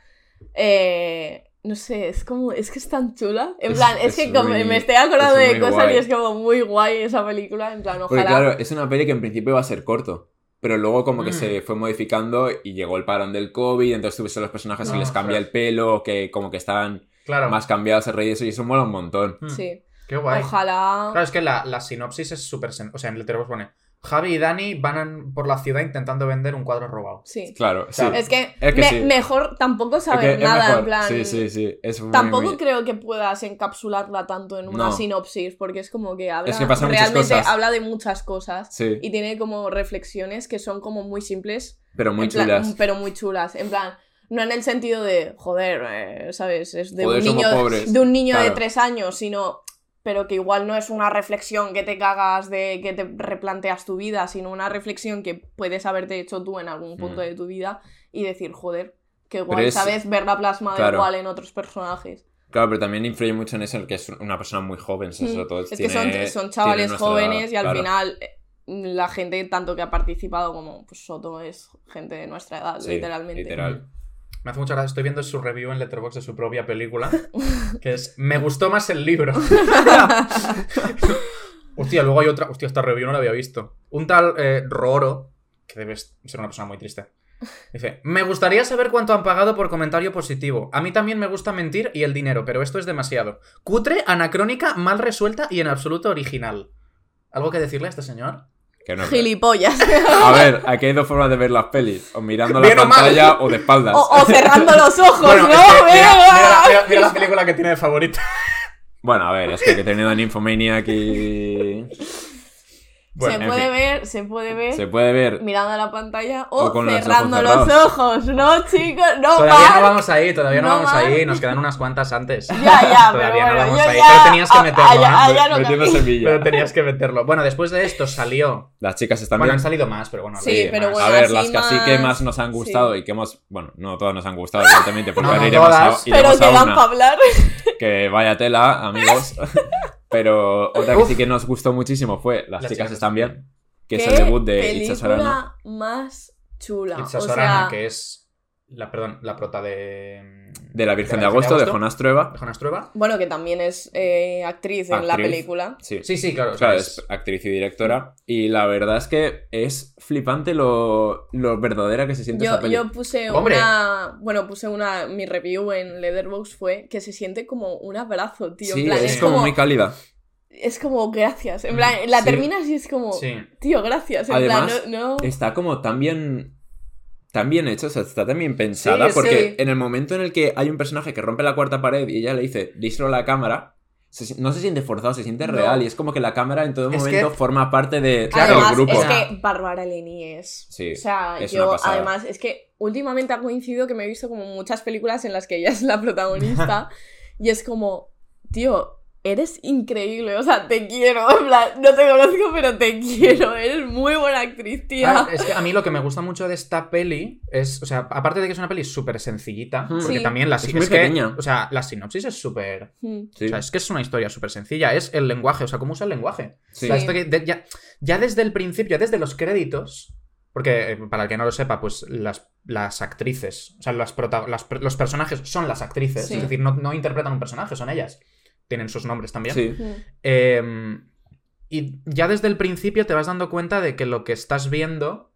Eh, no sé, es como, es que es tan chula. En Es- plan, es, es que muy- me estoy acordando es de cosas guay. y es como muy guay esa película. En plan, Porque ojalá. claro, es una peli que en principio iba a ser corto. Pero luego como que Mm. se fue modificando y llegó el parón del COVID, entonces tuviste los personajes que les cambia el pelo, que como que estaban Claro. más cambiados el rey y eso, y eso mola un montón. Mm, Sí. Qué guay. Ojalá. Claro, es que la, la sinopsis es súper... sen- O sea, en Letterboxd pone... Javi y Dani van an- por la ciudad intentando vender un cuadro robado. Sí. Claro, sí. Es que, Es que me- sí. mejor tampoco Es que saber nada, mejor. en plan. Sí, sí, sí. Es muy, Tampoco muy- creo que puedas encapsularla tanto en una No. sinopsis, porque es como que habla. Es que pasan muchas realmente cosas. habla de muchas cosas. Sí, Y tiene como reflexiones que son como muy simples, pero muy plan- chulas. pero muy chulas. En plan, no en el sentido de, joder, eh, ¿sabes? Es de Joder, un niño, de un niño de tres años, sino. Pero que igual no es una reflexión que te cagas de que te replanteas tu vida, sino una reflexión que puedes haberte hecho tú en algún punto Mm. de tu vida y decir, joder, qué guay, es- ¿sabes? Verla plasmada claro. igual en otros personajes. Claro, pero también influye mucho en eso el que es una persona muy joven. ¿sabes? Sobre todo Mm. es que tiene- son, son tiene chavales edad, jóvenes y al claro. final eh, la gente tanto que ha participado como pues, Soto es gente de nuestra edad, Sí, literalmente. Literal. Me hace mucha gracia. Estoy viendo su review en Letterboxd de su propia película. Que es... Me gustó más el libro. Hostia, luego hay otra... Hostia, esta review no la había visto. Un tal eh, Roro, que debe ser una persona muy triste. Dice, me gustaría saber cuánto han pagado por comentario positivo. A mí también me gusta mentir y el dinero, pero esto es demasiado. Cutre, anacrónica, mal resuelta y en absoluto original. ¿Algo que decirle a este señor? Que no es Gilipollas. A ver, aquí hay dos formas de ver las pelis. O mirando la mal. pantalla o de espaldas. o, o cerrando los ojos, Bueno, ¿no? es que mira, mira- mira- mira la película que tiene de favorita. Bueno, a ver, es que, que tenido en Infomaniac y... Bueno, se puede fin. ver, se puede ver Se puede ver... mirando a la pantalla o, O con los ojos cerrando los ojos, ¿no, chicos? No, Todavía no Marc. vamos ahí, todavía no, No, vamos Marc. ahí, nos quedan unas cuantas antes. Ya, ya, pero Todavía no bueno, vamos ahí, ya... pero tenías que a- meterlo, allá- ¿no? no. Pero tenías que meterlo. Bueno, después de esto salió. Las chicas están Bueno, bien. han salido más, pero bueno. Sí, más. pero bueno, a ver, las que así que más- nos han sí. gustado y que hemos... Bueno, no todas nos han gustado, evidentemente, porque No, ahora no iremos, todas, a, iremos Pero a quedan una para hablar. que vaya tela, amigos. Pero otra que Uf. sí que nos gustó muchísimo fue Las, Las chicas, chicas están bien, que es el debut de Itza Sorana. película más chula. Itza o sea, que es. La, perdón, la prota de. de La Virgen de Agosto, de Jonas Trueba. de Jonas Trueba. Bueno, que también es eh, actriz en la película. Sí. Sí, sí, claro. o O sea, sea, es- es actriz y directora. Y la verdad es que es flipante lo, lo verdadera que se siente Yo, peli. yo puse Hombre. una. Bueno, puse una. Mi review en Leatherbox fue que se siente como un abrazo, tío. sí, en plan, es, es, como, como. muy cálida. Es como gracias. En plan, la Sí. terminas y es como. Sí. Tío, gracias. En Además, plan, no. no- Está como tan bien, tan bien hecho, o sea, está tan bien pensada. Sí, porque sí. en el momento en el que hay un personaje que rompe la cuarta pared y ella le dice, díselo a la cámara, se no se siente forzado, se siente No. real. Y es como que la cámara en todo Es momento que- forma parte de, Claro, del además, grupo. es que Bárbara Leni es. Sí, o sea, es yo, además, es que últimamente ha coincidido que me he visto como muchas películas en las que ella es la protagonista. y es como, tío, eres increíble. O sea, te quiero. En plan, no te conozco, pero te quiero. Eres muy buena actriz, tía. Ah, es que a mí lo que me gusta mucho de esta peli es, o sea, aparte de que es una peli súper sencillita, Mm. porque Sí. también la Es que, o sea, la sinopsis es súper, Hmm. Sí, o sea, es que es una historia súper sencilla, es el lenguaje, o sea, cómo usa el lenguaje. sí. O sea, Sí. esto que de- ya, ya desde el principio, ya desde los créditos, porque eh, para el que no lo sepa, pues las, las actrices, o sea, las los personajes son las actrices, Sí. es decir, no, no interpretan un personaje, son ellas. Tienen sus nombres también. Sí. Eh, y ya desde el principio te vas dando cuenta de que lo que estás viendo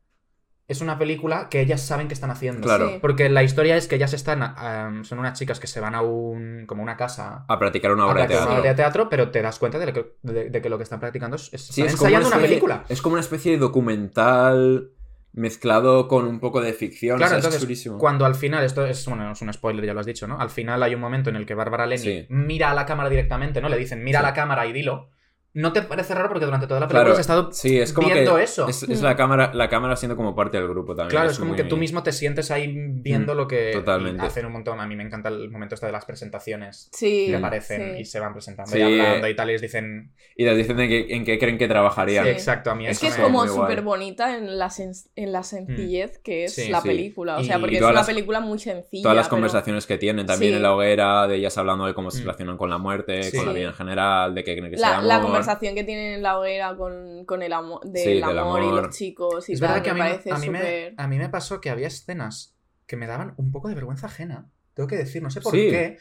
es una película que ellas saben que están haciendo. Claro. Sí. Porque la historia es que ellas están. eh, son unas chicas que se van a un. como una casa. A practicar una a obra de practicar teatro. una obra de teatro, pero te das cuenta de, lo que, de- de que lo que están practicando es, es- Sí, están es ensayando una especie- película. Es como una especie de documental mezclado con un poco de ficción. Claro, o sea, es entonces, cuando al final, esto es, bueno, es un spoiler, ya lo has dicho, ¿no? Al final hay un momento en el que Bárbara Lenny Sí. mira a la cámara directamente, ¿no? Le dicen, mira Sí. a la cámara y dilo. ¿No te parece raro? Porque durante toda la película Claro, has estado sí, es como viendo que eso. Es, es la cámara, la cámara siendo como parte del grupo también. Claro, es como muy- que tú mismo te sientes ahí viendo Mm, lo que totalmente. hacen un montón. A mí me encanta el momento este de las presentaciones Sí. que aparecen sí. y se van presentando Sí. y hablando y tal, y les dicen. Y les dicen en qué, en qué creen que trabajarían. Sí, exacto, a mí Es que es como súper bonita en la, sen- en la sencillez que es Sí, la sí. película. O sea, porque es una las- película muy sencilla. Todas las pero- conversaciones que tienen también Sí. en la hoguera, de ellas hablando de cómo se Mm. Relacionan con la muerte, con la vida en general, de qué creen que sea La. Conversación que tienen en la hoguera con, con el amor, del, Sí, del amor, y amor. los chicos y Es tal, verdad que a me mí, parece a, mí me, súper... a mí me pasó que había escenas que me daban un poco de vergüenza ajena. Tengo que decir, no sé por Sí. qué.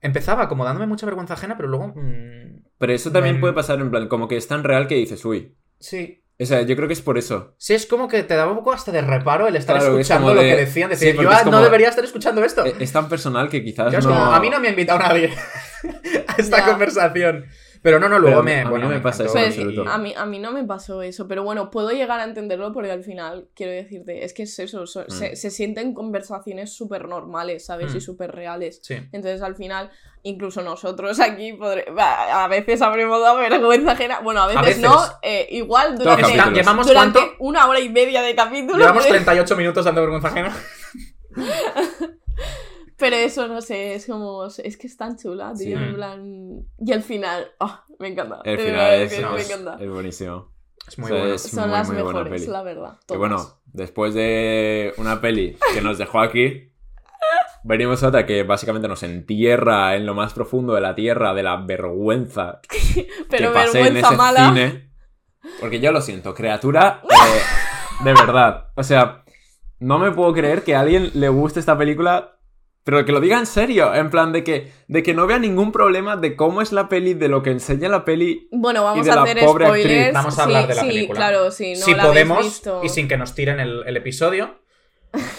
Empezaba como dándome mucha vergüenza ajena, pero luego. mm, Pero eso también Me- puede pasar en plan, como que es tan real que dices, uy. sí. O sea, yo creo que es por eso. Sí, es como que te daba un poco hasta de reparo el estar Claro, es escuchando como lo de- que decían. sí, Decir, porque yo es ah, no como- debería estar escuchando esto. E- Es tan personal que quizás Yo es no... como, a mí no me ha invitado nadie a esta Ya. conversación. Pero no, no, luego Pero me. a mí bueno, no me pasa encantó. eso Pues, en absoluto. a, mí, a mí no me pasó eso, pero bueno, puedo llegar a entenderlo porque al final, quiero decirte, es que es eso, so- se, Mm. se sienten conversaciones súper normales, ¿sabes? Mm. Y súper reales. Sí. Entonces al final, incluso nosotros aquí podré- a veces habremos dado vergüenza ajena. Bueno, a veces, veces. no, eh, igual durante, capítulos. Está- ¿Llevamos durante cuánto? una hora y media de capítulo. Llevamos pero- 38 minutos dando vergüenza ajena. Pero eso, no sé, es como. Es que es tan chula, tío. Sí. En plan. Y el final. ah, me encanta. El final es, que me es- encanta. es buenísimo. Es muy O sea, bueno. es Son muy, las muy buena mejores, peli. la verdad. Y bueno, después de una peli que nos dejó aquí, venimos a otra que básicamente nos entierra en lo más profundo de la tierra de la vergüenza Pero que pasé en vergüenza ese mala. cine. Porque yo lo siento, criatura, eh, de verdad. O sea, no me puedo creer que a alguien le guste esta película, pero que lo diga en serio, en plan de que, de que no vea ningún problema de cómo es la peli, de lo que enseña la peli. Bueno, vamos de a la hacer actriz. spoilers. Vamos a hablar sí, de la sí, película. claro, sí. No si la podemos visto. y sin que nos tiren el, el episodio.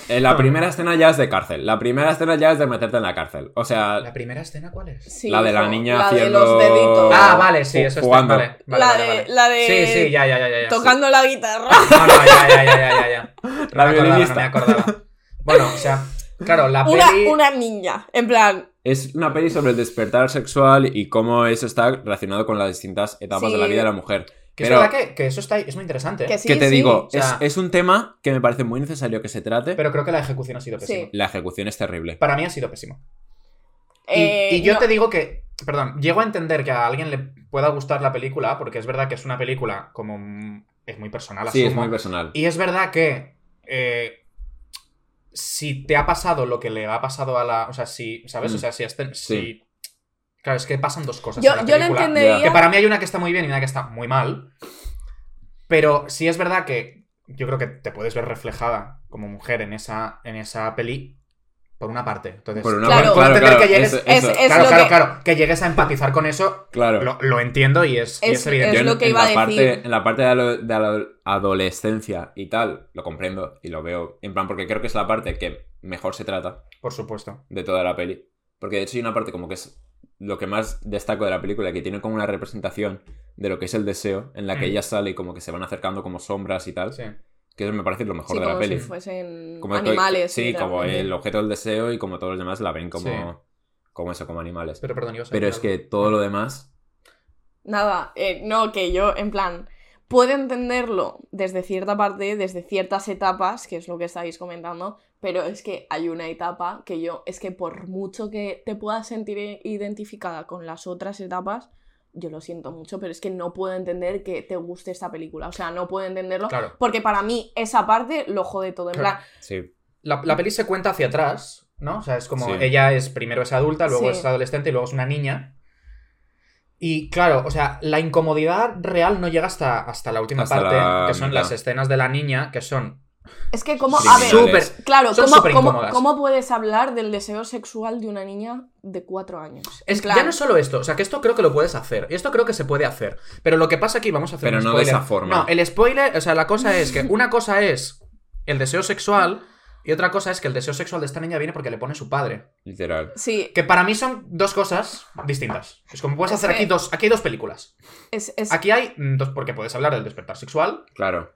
Eh, la primera escena ya es de cárcel. La primera escena ya es de meterte en la cárcel. O sea, ¿La primera escena cuál es? Sí, la de la niña la haciendo- de los deditos. Ah, vale, sí, eso está. Vale, vale, la, vale, de, vale. la de. Sí, sí, ya, ya, ya, ya. Tocando la guitarra. No, no, ya, ya, ya, ya, ya, ya. No La me acordaba, violinista. no me acordaba. Bueno, o sea, claro, la Una, peli. una niña. En plan. es una peli sobre el despertar sexual y cómo eso está relacionado con las distintas etapas Sí. de la vida de la mujer. Que es verdad que, que eso está, es muy interesante. ¿eh? Que sí, que te sí. digo, o sea- es, es un tema que me parece muy necesario que se trate. Pero creo que la ejecución ha sido Sí. pésima. La ejecución es terrible. Para mí ha sido pésimo. Y, eh, y yo no- te digo que, perdón, llego a entender que a alguien le pueda gustar la película, porque es verdad que es una película como... es muy personal, Sí, es muy personal. Y es verdad que eh, si te ha pasado lo que le ha pasado a la... O sea, si, ¿sabes? Mm. O sea, si, has ten- Sí. si- Claro, es que pasan dos cosas. Yo, en la yo lo película. entendería. Que para mí hay una que está muy bien y una que está muy mal. Pero sí es verdad que yo creo que te puedes ver reflejada como mujer en esa, en esa peli. Por una parte. Entonces, Por una Claro. parte, claro, claro, que llegues- eso- es- eso, es claro, claro, que- claro. Que llegues a empatizar con eso, claro. lo, lo entiendo y es, y Es- evidente. es lo en- que en iba a la decir. Parte, en la parte de, la, de la adolescencia y tal, lo comprendo y lo veo. En plan, porque creo que es la parte que mejor se trata Por supuesto. de toda la peli. Porque de hecho hay una parte como que es lo que más destaco de la película, que tiene como una representación de lo que es el deseo, en la que Mm. ella sale y como que se van acercando como sombras y tal. Sí. Que eso me parece lo mejor Sí, de la como peli. si fuesen Como que- animales. Sí, como el objeto del deseo y como todos los demás la ven como, Sí. como eso, como animales. Pero perdón, ibas a Pero es que todo lo demás. Nada, eh, no, que yo, en plan, puedo entenderlo desde cierta parte, desde ciertas etapas, que es lo que estáis comentando, pero es que hay una etapa que yo, es que por mucho que te puedas sentir identificada con las otras etapas, yo lo siento mucho, pero es que no puedo entender que te guste esta película. O sea, no puedo entenderlo. Claro. Porque para mí esa parte lo jode todo. En Claro. plan, Sí. La, la peli se cuenta hacia atrás, ¿no? O sea, es como Sí. ella es primero es adulta, luego Sí. es adolescente y luego es una niña. Y claro, o sea, la incomodidad real no llega hasta, hasta la última Hasta parte, la que son las escenas de la niña, que son es que como, a ver, claro, ¿cómo, puedes hablar del deseo sexual de una niña de cuatro años? Es que ya no es solo esto, o sea, que esto creo que lo puedes hacer. Y esto creo que se puede hacer. Pero lo que pasa aquí, vamos a hacer Pero un no de esa forma. No, el spoiler, o sea, la cosa es que una cosa es el deseo sexual y otra cosa es que el deseo sexual de esta niña viene porque le pone su padre. Literal. Sí, Que para mí son dos cosas distintas. Es como puedes Es hacer que- aquí dos, aquí hay dos películas. es, es- Aquí hay dos, porque puedes hablar del despertar sexual Claro.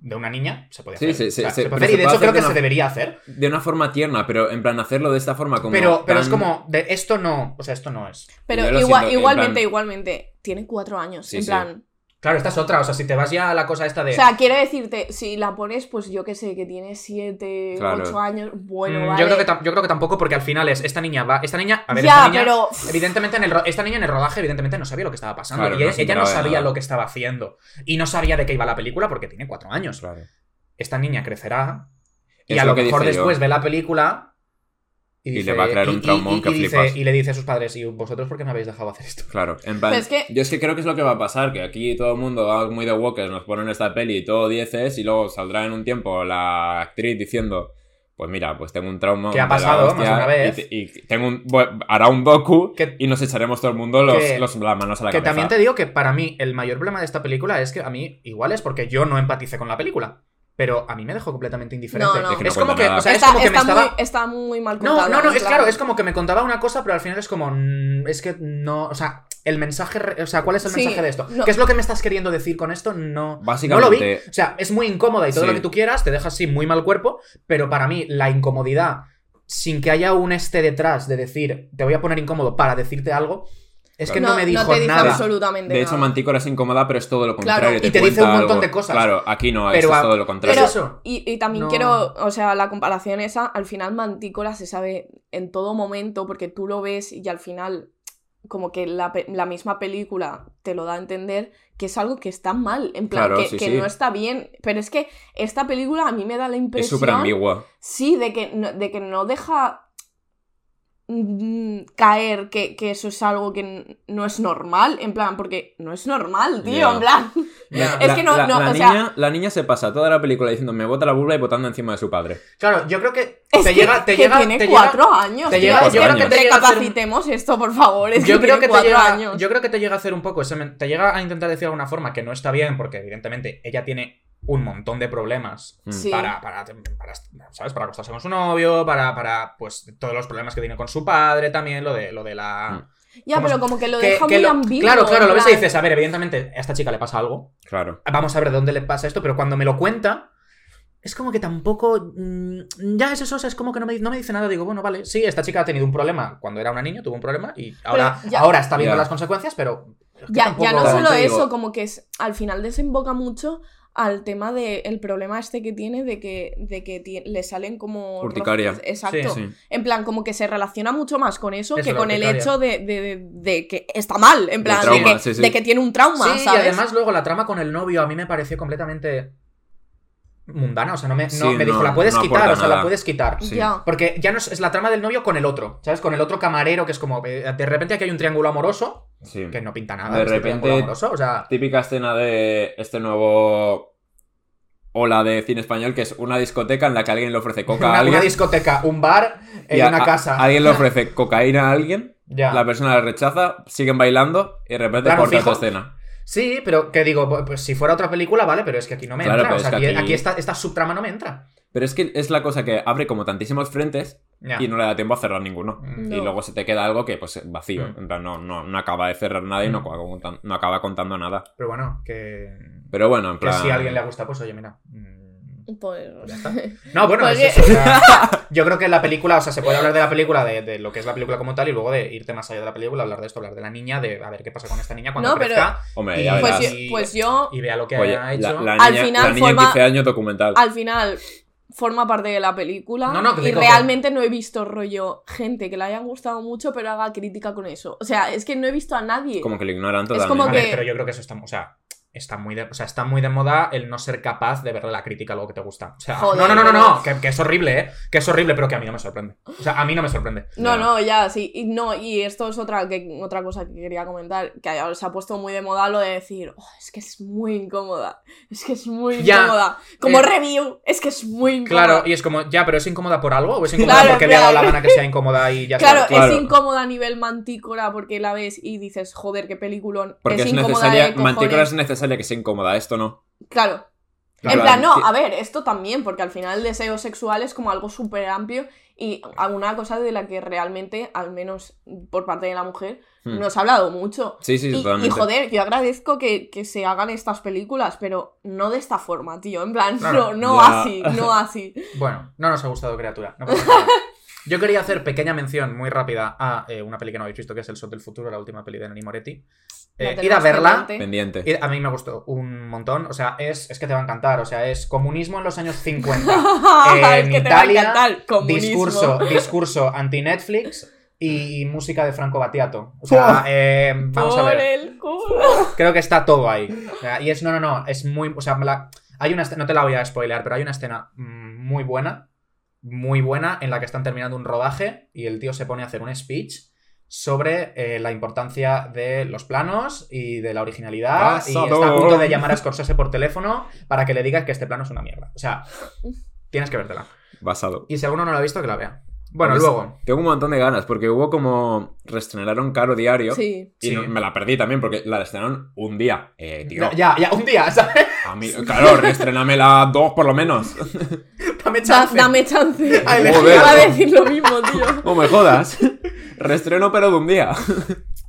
De una niña, se puede Sí, hacer. sí, sí, O sea, sí, se puede pero hacer, se y de hecho creo que se debería hacer. De una forma tierna, pero en plan hacerlo de esta forma como. Pero, pero es como, de esto no, o sea, esto no es. Pero igual, siento, igualmente, plan- igualmente, tiene cuatro años. Sí, en sí. plan. Claro, esta es otra, o sea, si te vas ya a la cosa esta de... O sea, quiero decirte, si la pones, pues yo que sé, que tiene siete, Claro. ocho años, bueno, Mm, vale. yo, creo que yo creo que tampoco, porque al final es esta niña va. Esta niña. A ver, Ya, esta niña. pero- Evidentemente, en el, esta niña en el rodaje, evidentemente, no sabía lo que estaba pasando. Claro, y no ella, no sabía nada. lo que estaba haciendo. Y no sabía de qué iba la película porque tiene cuatro años. Claro. Esta niña crecerá. Y Es a lo lo que mejor dije yo. después ve la película. Y le va a crear un traumón que y dice, flipas. y le dice a sus padres, ¿y vosotros por qué me habéis dejado hacer esto? Claro, en plan, es que- yo es que creo que es lo que va a pasar, que aquí todo el mundo va muy de walkers, nos ponen esta peli y todo dieces y luego saldrá en un tiempo la actriz diciendo, pues mira, pues tengo un trauma. ¿Qué ha pasado hostia más una vez? Y, y tengo un, bu- hará un docu Que- y nos echaremos todo el mundo los, que- los- las manos a la Que cabeza. también te digo que para mí el mayor problema de esta película es que a mí igual es porque yo no empaticé con la película. Pero a mí me dejó completamente indiferente. No, no. Es que no Es como que, o sea, es está, como que me estaba... muy, está muy mal No, contada. no, no, en es claro, es como que me contaba una cosa, pero al final es como. mm, Es que no. O sea, el mensaje. O sea, ¿cuál es el Sí, mensaje de esto? no. ¿Qué es lo que me estás queriendo decir con esto? No. No Básicamente, lo vi. O sea, es muy incómoda y todo Sí. lo que tú quieras, te deja así muy mal cuerpo, pero para mí la incomodidad, sin que haya un este detrás de decir, te voy a poner incómodo para decirte algo, es que no, no, me dijo te dice nada. absolutamente de hecho, nada. Mantícora es incómoda, pero es todo lo Claro. contrario. Y te dice un montón algo. de cosas. Claro, aquí no, Pero esto es todo lo contrario. Pero Pero- eso. Y, y también No. quiero, o sea, la comparación esa, al final Mantícora se sabe en todo momento porque tú lo ves y al final como que la, misma película te lo da a entender que es algo que está mal, en plan, Claro, que, sí, que sí. no está bien. Pero es que esta película a mí me da la es impresión... súper ambigua. Sí, de que no, de que no deja caer que, que eso es algo que no es normal, en plan, porque no es normal, tío, Ya. en plan. Es que no- la, no, la o sea- niña, la niña se pasa toda la película diciendo me bota la burla y botando encima de su padre. Claro, yo creo que Es te que, llega. Te que llega tiene te cuatro llega- años. te tío, llega- es yo que creo que te llega a hacer- recapacitemos esto, por favor. Es yo que creo tiene que te cuatro llega, años. yo creo que te llega a hacer un poco ese te llega a intentar decir de alguna forma que no está bien porque evidentemente ella tiene un montón de problemas Mm. Sí. para, para, para, ¿sabes? Para acostarse con su novio, para, para, pues, todos los problemas que tiene con su padre también, lo de, lo de la... Ya, ¿cómo pero como que lo que- deja que muy lo- ambiguo. Claro, claro, lo ves y dices, a ver, evidentemente a esta chica le pasa algo, Claro. vamos a ver de dónde le pasa esto, pero cuando me lo cuenta... Es como que tampoco. mm, ya es eso, o sea, es como que no me, no me dice nada. Digo, bueno, vale, sí, esta chica ha tenido un problema cuando era una niña, tuvo un problema y ahora, ya- ahora está viendo Ya. las consecuencias, pero. es que Ya, ya no solo digo- eso, como que es, al final desemboca mucho al tema del problema este que tiene de que, de que le salen como... Urticaria. Exacto. Sí. En plan, como que se relaciona mucho más con eso, Eso, que con el hecho de, de- de- de que está mal, en plan, de, trauma, que, sí, sí. de que tiene un trauma, Sí, ¿sabes? y además luego la trama con el novio a mí me pareció completamente mundana. O sea, no me, no, Sí, me dijo, no- la puedes no quitar, o sea, la puedes quitar. Sí. Porque ya no es, es la trama del novio con el otro, ¿sabes? Con el otro camarero que es como, eh, de repente aquí hay un triángulo amoroso Sí. que no pinta nada. De este repente- triángulo amoroso, o sea, Típica escena de este nuevo O la de cine español, que es una discoteca en la que alguien le ofrece coca a Una, alguien. una discoteca, un bar y y a- una a- casa. alguien le ofrece cocaína a alguien, Ya. la persona la rechaza, siguen bailando y de repente corta fijo. tu escena. Sí, pero que digo, pues- si fuera otra película, vale, pero es que aquí no me Claro, entra. O sea, es que aquí, aquí- esta, esta subtrama no me entra. Pero es que es la cosa que abre como tantísimos frentes y no le da tiempo a cerrar ninguno. Mm. Y luego se te queda algo que, pues, vacío. Mm. En plan, no, no, no acaba de cerrar nada y no Mm. acaba, contan- no acaba contando nada. Pero bueno, que. Pero bueno, en Que plan. si a alguien le gusta, pues oye, mira. mm, Pues... ya está. No, bueno, Porque- es eso, o sea, yo creo que la película, o sea, se puede hablar de la película, de, de lo que es la película como tal, y luego de irte más allá de la película, hablar de esto, hablar de la niña, de a ver qué pasa con esta niña cuando No, pero- crezca Hombre, Y- ya Pues yo, pues yo, y vea lo que Oye, ha la, hecho. la Al niña, final la niña forma- 15 años documental. al final forma parte de la película No, no, que y que- realmente no he visto rollo gente que le haya gustado mucho pero haga crítica con eso. O sea, es que no he visto a nadie. Como que lo ignoran Es totalmente. como Vale, que- pero yo creo que eso está, o sea, está muy de, o sea, está muy de moda el no ser capaz de verle la crítica a algo que te gusta. O sea, Joder, no, no, no, no, no, que, que es horrible, ¿eh? Que es horrible, pero que a mí no me sorprende. O sea, a mí no me sorprende. No, Ya. no, ya, sí. Y, no, y esto es otra, que, otra cosa que quería comentar, que ahora se ha puesto muy de moda lo de decir, "Oh, es que es muy incómoda, es que es muy Ya, incómoda. Como eh, review, es que es muy incómoda. Claro, y es como, ya, pero ¿es incómoda por algo? ¿O es incómoda Claro, porque le ha dado la gana que sea incómoda y ya Claro, está? Claro. es incómoda a nivel mantícora porque la ves y dices, joder, qué peliculón. Porque es, incómoda necesaria. de cojones. Mantícora es necesaria que sea incómoda, esto no. Claro. Claro, en plan, no, a ver, esto también, porque al final el deseo sexual es como algo súper amplio y alguna cosa de la que realmente, al menos por parte de la mujer, Hmm. nos ha hablado mucho. Sí, sí, Y, y, totalmente. joder, yo agradezco que, que se hagan estas películas, pero no de esta forma, tío. En plan, Claro, no, no ya. así, no así. Bueno, no nos ha gustado criatura. no pasa nada. Yo quería hacer pequeña mención muy rápida a eh, una peli que no habéis visto, que es El Sol del Futuro, la última peli de Nani Moretti. Eh, ir a verla. pendiente. Ir- a mí me gustó un montón. O sea, es, es que te va a encantar. O sea, es comunismo en los años 50. es en que te va a Italia, encantar, comunismo. discurso, discurso anti-Netflix y música de Franco Battiato. O sea, eh, vamos a ver. el culo. Creo que está todo ahí. O sea, y es, no, no, no, es muy, o sea, la- hay una, escena- no te la voy a spoilear, pero hay una escena mm, muy buena, muy buena, en la que están terminando un rodaje y el tío se pone a hacer un speech sobre eh, la importancia de los planos y de la originalidad y está a punto de llamar a Scorsese por teléfono para que le diga que este plano es una mierda. O sea, tienes que vértela. Basado. Y si alguno no la ha visto, que la vea. Bueno, Pues, luego. Tengo un montón de ganas porque hubo como. Reestrenaron Caro Diario. Sí. Y Sí. no- me la perdí también porque la estrenaron un día. Eh, tío. Ya, ya, ya, un día, ¿sabes? A mí, claro, reestrenamela dos por lo menos. Dame Da- chance. dame chance. A elegir. Iba a decir lo mismo, tío. No me jodas. Reestreno pero de un día.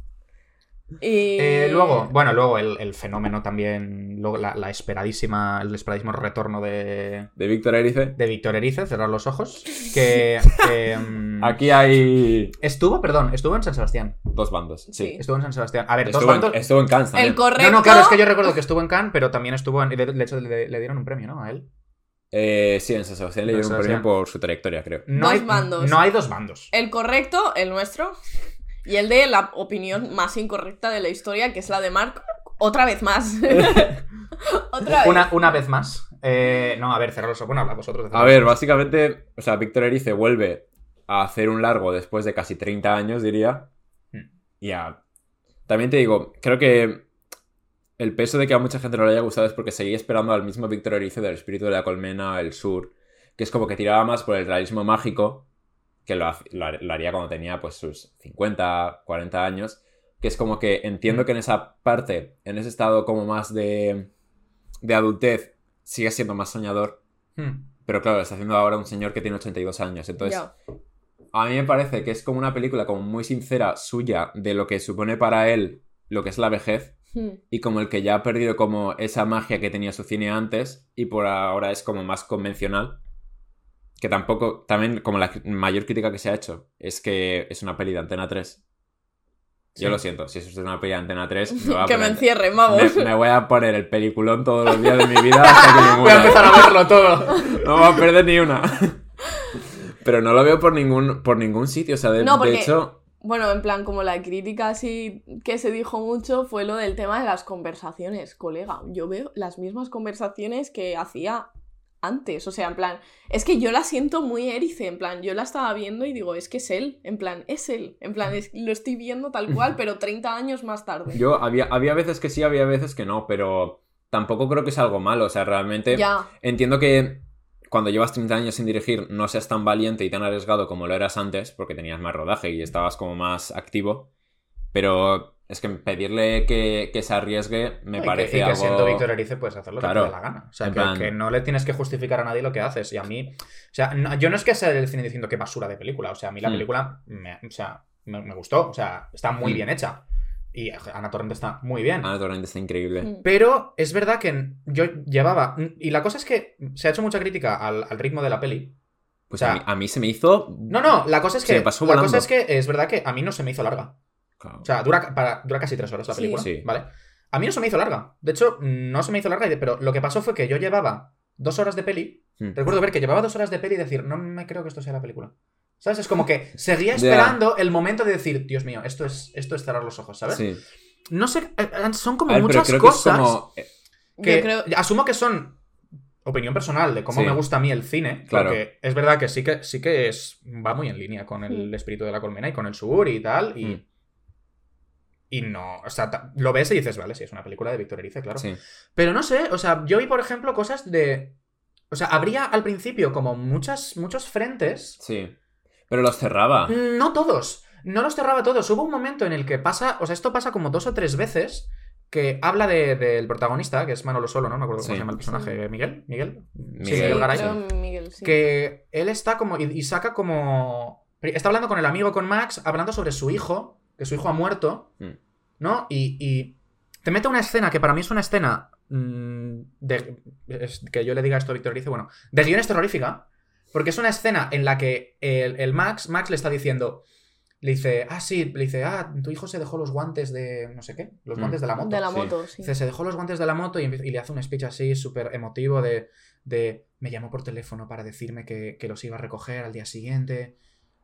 Y... Eh, luego, bueno, luego el, el fenómeno también, luego la, la esperadísima, el esperadísimo retorno de, De Víctor Erice. de Víctor Erice, cerrar los ojos, que, que, mm, Aquí hay estuvo, perdón, estuvo en San Sebastián, dos bandos. Sí. Sí. estuvo en San Sebastián. A ver, dos Estuvo, en, bandos... estuvo en Cannes también. El correcto. No, no, claro, es que yo recuerdo que estuvo en Cannes, pero también estuvo en... y De, de hecho, le, le dieron un premio, ¿no? A él. Eh, sí, en San Sebastián le En dieron un premio por su trayectoria, creo. No Dos hay, bandos. No hay dos bandos. El correcto, el nuestro. Y el de la opinión más incorrecta de la historia, que es la de Mark. Otra vez más. Otra vez. Una, una vez más. Eh, no, a ver, cerrar los ojos. Bueno, habla vosotros. A ver, básicamente, o sea, Víctor Erice vuelve a hacer un largo después de casi 30 años, diría. Hmm. Y a... También te digo, creo que el peso de que a mucha gente no le haya gustado es porque seguía esperando al mismo Víctor Erice del espíritu de la colmena, el sur, que es como que tiraba más por el realismo mágico, que lo, lo har- lo haría cuando tenía pues sus 50, 40 años, que es como que entiendo que en esa parte, en ese estado como más de, de adultez, sigue siendo más soñador, Hmm. pero claro, lo está haciendo ahora un señor que tiene 82 años. Entonces, a mí me parece que es como una película como muy sincera suya de lo que supone para él lo que es la vejez Hmm. y como el que ya ha perdido como esa magia que tenía su cine antes y por ahora es como más convencional. Que tampoco, también como la mayor crítica que se ha hecho es que es una peli de Antena 3. Yo lo siento, si eso es una peli de Antena 3, me, voy a que me poner- encierren, vamos. me- me voy a poner el peliculón todos los días de mi vida hasta que me Voy a empezar a verlo todo. No va a perder ni una. Pero no lo veo por ningún, por ningún sitio. O sea, de, No, de hecho, Bueno, en plan, como la crítica así que se dijo mucho fue lo del tema de las conversaciones, colega. Yo veo las mismas conversaciones que hacía antes. O sea, en plan, es que yo la siento muy erice. En plan, yo la estaba viendo y digo, es que es él. En plan, es él. En plan, es- lo estoy viendo tal cual, pero 30 años más tarde. yo había, había veces que sí, había veces que no, pero tampoco creo que sea algo malo. O sea, realmente Ya. entiendo que cuando llevas 30 años sin dirigir no seas tan valiente y tan arriesgado como lo eras antes, porque tenías más rodaje y estabas como más activo. Pero es que pedirle que, que se arriesgue me Y que- parece y que, algo... siendo Víctor Erice puedes hacer lo Claro. que te dé la gana. O sea, que, plan- que no le tienes que justificar a nadie lo que haces. Y a mí, o sea, no- yo no es que sea el cine diciendo que basura de película. O sea, a mí la Hmm. película me, o sea, me, me gustó. O sea, está muy Hmm. bien hecha. Y Ana Torrent está muy bien. Ana Torrent está increíble. Mm. Pero es verdad que yo llevaba. Y la cosa es que se ha hecho mucha crítica al, al ritmo de la peli. Pues O sea- a, mí, a mí se me hizo... No, no, la cosa es Se que. me pasó la cosa es que es verdad que a mí no se me hizo larga. Claro. O sea, dura, para, dura casi tres horas la película. Sí. ¿Vale? A mí no se me hizo larga. De hecho, no se me hizo larga, pero lo que pasó fue que yo llevaba dos horas de peli. Mm. Recuerdo ver que llevaba dos horas de peli y decir, no me creo que esto sea la película. ¿Sabes? Es como que seguía esperando el momento de decir, Dios mío, esto es, esto es cerrar los ojos, ¿sabes? Sí. No sé, eh, eh, son como ver, muchas cosas que es como... que Yo creo. asumo que son opinión personal de cómo Sí. me gusta a mí el cine. Claro. Porque es verdad que sí que sí que es va muy en línea con el Mm. espíritu de la colmena y con el sur y tal. Y, Mm. Y no, o sea, lo ves y dices, vale, sí, es una película de Víctor Erice, claro. Sí. Pero no sé, o sea, yo vi, por ejemplo, cosas de. O sea, habría al principio como muchas, muchos frentes. Sí. Pero los cerraba. No todos. No los cerraba todos. Hubo un momento en el que pasa. O sea, esto pasa como dos o tres veces. Que habla de- del protagonista, que es Manolo Solo, ¿no? Me acuerdo cómo Sí. se llama el personaje. Sí. ¿Miguel? ¿Miguel? Sí, Miguel, Miguel Garay. creo Miguel, sí. Que él está como. Y, y saca como. Está hablando con el amigo, con Max, hablando sobre su hijo. Que su hijo ha muerto. Mm. ¿No? Y, y te mete una escena que para mí es una escena. mm, de, es- que yo le diga esto a Víctor dice, bueno, de guiones terrorífica. Porque es una escena en la que el, el Max, Max le está diciendo. Le dice, ah, sí, le dice, ah, tu hijo se dejó los guantes de. no sé qué, los Mm. guantes de la moto. De la moto, sí. Dice, se dejó los guantes de la moto y, le hace un speech así súper emotivo de, de, me llamó por teléfono para decirme que, que los iba a recoger al día siguiente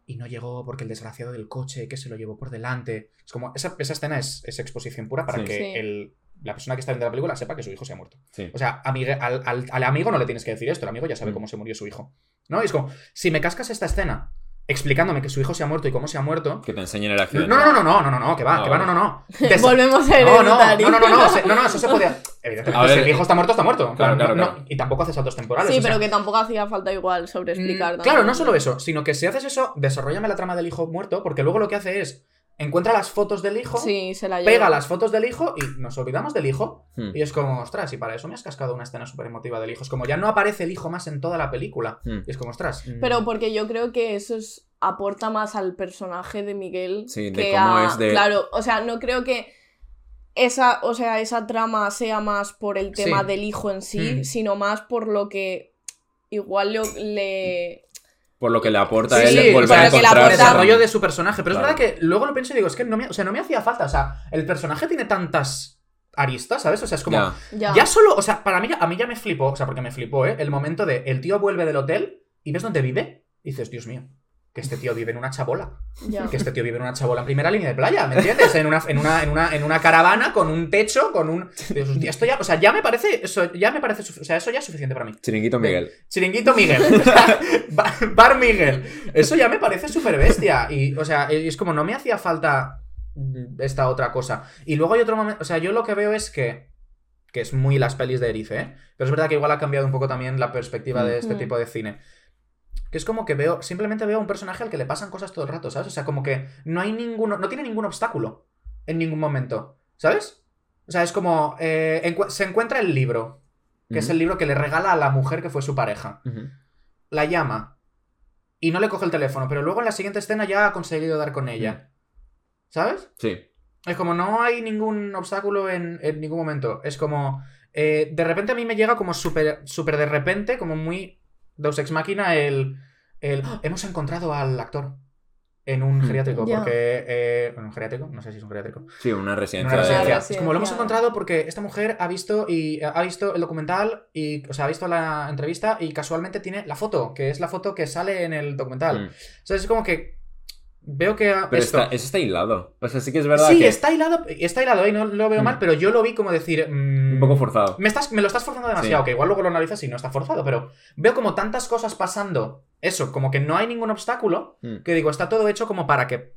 y no llegó porque el desgraciado del coche que se lo llevó por delante. Es como, esa, esa escena es, es exposición pura para Sí. que Sí. el- la persona que está viendo la película sepa que su hijo se ha muerto. Sí. O sea, amigue- al, al- al amigo no le tienes que decir esto, el amigo ya sabe Mm. cómo se murió su hijo. ¿No? Y es como, si me cascas esta escena explicándome que su hijo se ha muerto y cómo se ha muerto... Que te enseñen el No, accidente. no, no, no, no, no, no, que va, Ah, que va, no, no, no. Volvemos a no, no, no, no, no, no, no, no, eso se podía. Evidentemente, si el hijo está muerto, está muerto. claro, No, claro, no, claro. y tampoco hace saltos temporales. Sí, pero que tampoco hacía falta igual sobre explicar. mm, Claro, no solo eso, sino que si haces eso, desarrollame la trama del hijo muerto, porque luego lo que hace es encuentra las fotos del hijo, Sí, se la pega las fotos del hijo y nos olvidamos del hijo. Hmm. Y es como, ostras, y para eso me has cascado una escena súper emotiva del hijo. Es como, ya no aparece el hijo más en toda la película. Hmm. Y es como, ostras. mm, Pero porque yo creo que eso es- aporta más al personaje de Miguel. Sí, de que cómo a- es de- Claro, o sea, no creo que esa, o sea, esa trama sea más por el tema Sí. del hijo en sí, Mm. sino más por lo que igual lo- le... Por lo que le aporta Sí, a él sí, volver a le el desarrollo de su personaje. Pero Claro. es verdad que luego lo pienso y digo, es que no me, o sea, no me hacía falta. O sea, el personaje tiene tantas aristas, ¿sabes? O sea, es como. Ya. Solo, o sea, para mí, ya- a mí ya me flipó, o sea, porque me flipó, ¿eh? El momento de el tío vuelve del hotel y ves dónde vive y dices, Dios mío, que este tío vive en una chabola. ya. Que este tío vive en una chabola en primera línea de playa, ¿me entiendes? En una, en una, en una, en una caravana con un techo, con un. Dios, hostia, esto ya, o sea, ya me parece. Eso ya me parece. O sea, eso ya es suficiente para mí. Chiringuito Miguel. Chiringuito Miguel. Ba- Bar Miguel. Eso ya me parece súper bestia. Y, o sea, es como no me hacía falta esta otra cosa. Y luego hay otro momento. O sea, yo lo que veo es que. Que es muy las pelis de Erice, ¿eh? Pero es verdad que igual ha cambiado un poco también la perspectiva de este Mm. tipo de cine. Que es como que veo. Simplemente veo a un personaje al que le pasan cosas todo el rato, ¿sabes? O sea, como que no hay ninguno. No tiene ningún obstáculo. En ningún momento. ¿Sabes? O sea, es como. eh, encu- se encuentra el libro. Que es el libro que le regala a la mujer que fue su pareja la llama y no le coge el teléfono, pero luego en la siguiente escena ya ha conseguido dar con ella. ¿Sabes? Sí. Es como no hay ningún obstáculo en, en ningún momento. Es como. eh, de repente a mí me llega como súper súper de repente, como muy Deus Ex Máquina, el. el hemos encontrado al actor en un Hmm. geriátrico. Ya. Porque. eh, en un geriátrico, no sé si es un geriátrico. Sí, una En residencia. una residencia. Como lo hemos encontrado porque esta mujer ha visto y ha visto el documental y, o sea, ha visto la entrevista y casualmente tiene la foto, que es la foto que sale en el documental. Mm. O sea, es como que veo que ha- Pero esto- está, eso está hilado. O sea, sí que es verdad sí, que está hilado, está hilado y no lo veo Mm. mal, pero yo lo vi como decir mm, un poco forzado. me, estás, me lo estás forzando demasiado, Sí. que igual luego lo analizas y no está forzado, pero veo como tantas cosas pasando, eso, como que no hay ningún obstáculo, Mm. que digo, está todo hecho como para que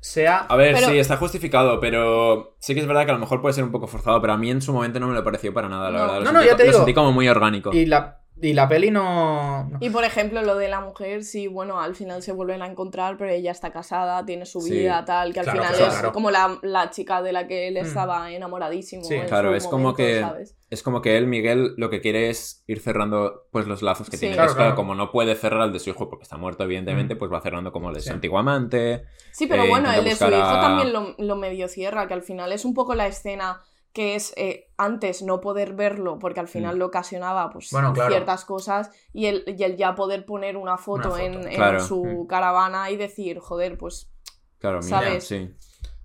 sea... A ver, Pero- sí, está justificado, pero sí que es verdad que a lo mejor puede ser un poco forzado, pero a mí en su momento no me lo pareció para nada, la No. verdad. Lo No, no, sentí ya te lo digo. sentí como muy orgánico. Y la, y la peli no... no- Y por ejemplo, lo de la mujer, sí, bueno, al final se vuelven a encontrar, pero ella está casada, tiene su Sí. vida, tal, que al Claro, final claro, es claro. como la, la chica de la que él Mm. estaba enamoradísimo. Sí, en Claro, es como que- ¿sabes? Es como que él, Miguel, lo que quiere es ir cerrando pues los lazos que Sí. tiene. Claro, Es claro, claro. como no puede cerrar el de su hijo porque está muerto, evidentemente, Mm. pues va cerrando como el de su antiguo amante. Sí, pero eh, bueno, el de su hijo a- también lo, lo medio cierra, que al final es un poco la escena que es eh, antes no poder verlo porque al final Mm. lo ocasionaba pues Bueno, claro. ciertas cosas y el, y el ya poder poner una foto, Una en, foto. en Claro. su Mm. caravana y decir, joder, pues Claro, mira, ¿Sabes? sí.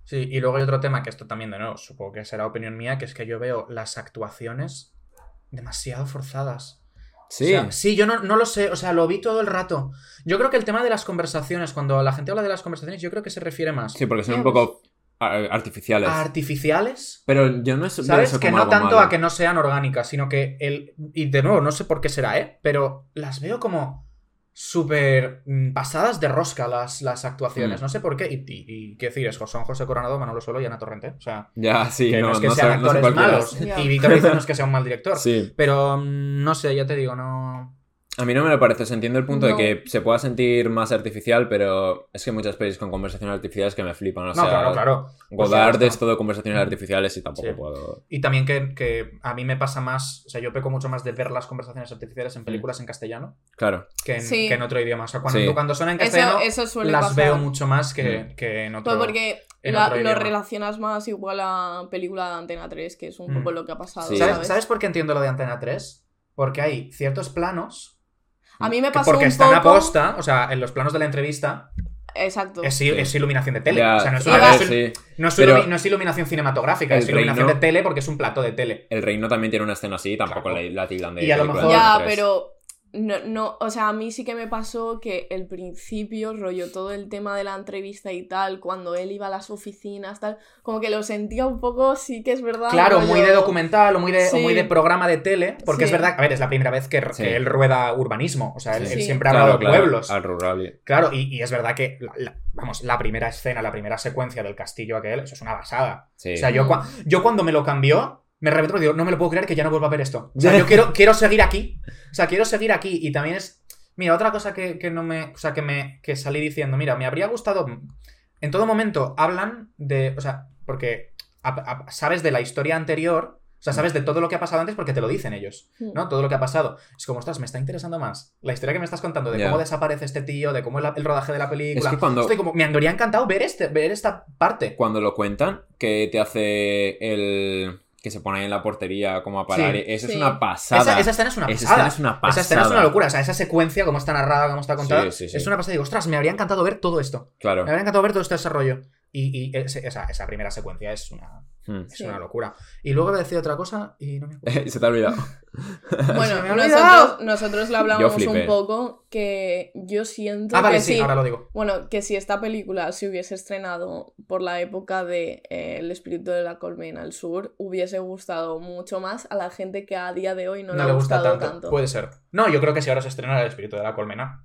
Sí, y luego hay otro tema que esto también, de nuevo, supongo que será opinión mía, que es que yo veo las actuaciones demasiado forzadas. Sí, O sea, sí, yo no, no lo sé, o sea, lo vi todo el rato. Yo creo que el tema de las conversaciones, cuando la gente habla de las conversaciones, yo creo que se refiere más sí, porque son un poco artificiales. a artificiales. Pero yo no es ¿Sabes? eso Que no tanto malo. a que no sean orgánicas, sino que el. Y de nuevo, no sé por qué será, ¿eh? Pero las veo como súper mm, pasadas de rosca las, las actuaciones. Mm. No sé por qué. Y, y, y qué decir, es son José Coronado, Manolo Solo y Ana Torrente. O sea, Ya, sí, que no, no, es que no sean sé- no sé actores malos. Y Víctor Rizzo no es que sea un mal director. Sí. Pero mm, no sé, ya te digo, no. A mí no me lo parece. Se entiende el punto No. de que se pueda sentir más artificial, pero es que muchas pelis con conversaciones artificiales que me flipan. O No, sea, claro, claro. Godard O sea, es todo conversaciones artificiales y tampoco Sí. puedo. Y también que, que a mí me pasa más. O sea, yo peco mucho más de ver las conversaciones artificiales Mm. en películas en castellano Claro. que en, Sí. que en otro idioma. O sea, cuando, Sí. cuando son en eso, castellano, eso suele las pasar. veo mucho más que, Mm. que en otro. Pues porque en la- otro lo relacionas más igual a película de Antena 3, que es un Mm. poco lo que ha pasado, Sí. ¿Sabes, ¿sabes? ¿Sabes por qué entiendo lo de Antena 3? Porque hay ciertos planos A mí me que pasó porque un están poco... a posta, o sea, en los planos de la entrevista, Exacto. es, iluminación de tele. Ya, o sea, no es, sí, una- a no ver, es- sí. no es Pero- ilumi- no es iluminación cinematográfica, es iluminación reino- de tele porque es un plato de tele. El reino también tiene una escena así, tampoco Claro. la, la tildan de. Y a lo mejor- Ya, pero no, no, o sea, a mí sí que me pasó que el principio, rollo, todo el tema de la entrevista y tal, cuando él iba a las oficinas, tal, como que lo sentía un poco, sí que es verdad. Claro, rollo- muy de documental o muy de, o muy de programa de tele, porque es verdad, a ver, es la primera vez que, Sí. que él rueda urbanismo, o sea, él, Sí. él Sí. siempre ha Claro, hablado de claro, pueblos. Al rural. y- Claro, y, y es verdad que, la- la- vamos, la primera escena, la primera secuencia del castillo aquel, eso es una basada. Sí. O sea, yo, cua- yo cuando me lo cambió, me reventó y digo, no me lo puedo creer que ya no vuelva a ver esto. O sea, yo quiero, quiero seguir aquí. O sea, quiero seguir aquí. Y también es. Mira, otra cosa que, que no me. O sea, que me. que salí diciendo, mira, me habría gustado. En todo momento hablan de. O sea, porque a- a- sabes de la historia anterior. O sea, sabes de todo lo que ha pasado antes porque te lo dicen ellos, Mm. ¿no? Todo lo que ha pasado. Es como, ostras, me está interesando más la historia que me estás contando de cómo desaparece este tío, de cómo es la- el rodaje de la película. Es que cuando- Estoy como, me habría encantado ver, este, ver esta parte. Cuando lo cuentan, que te hace el. Que se pone ahí en la portería como a parar. Sí. Sí. es una pasada. Esa, esa escena es una Esa pasada. escena es una pasada. Esa escena es una locura. O sea, esa secuencia, cómo está narrada, cómo está contada, Sí, sí, sí. es una pasada. Digo, ostras, me habría encantado ver todo esto. Claro. Me habría encantado ver todo este desarrollo. Y, y ese- esa, esa primera secuencia es una, Hmm. es Sí. una locura. Y luego voy a decir otra cosa y no me acuerdo. Se te ha olvidado. Bueno, Se me ha olvidado. nosotros, nosotros hablamos flipé. un poco que yo siento Ah, vale, que sí, sí. ahora lo digo. Bueno, que si esta película se hubiese estrenado por la época de eh, El espíritu de la colmena al sur, hubiese gustado mucho más a la gente que a día de hoy no, No, le ha gusta gustado tanto. tanto. Puede ser. No, yo creo que si ahora se estrena el espíritu de la colmena,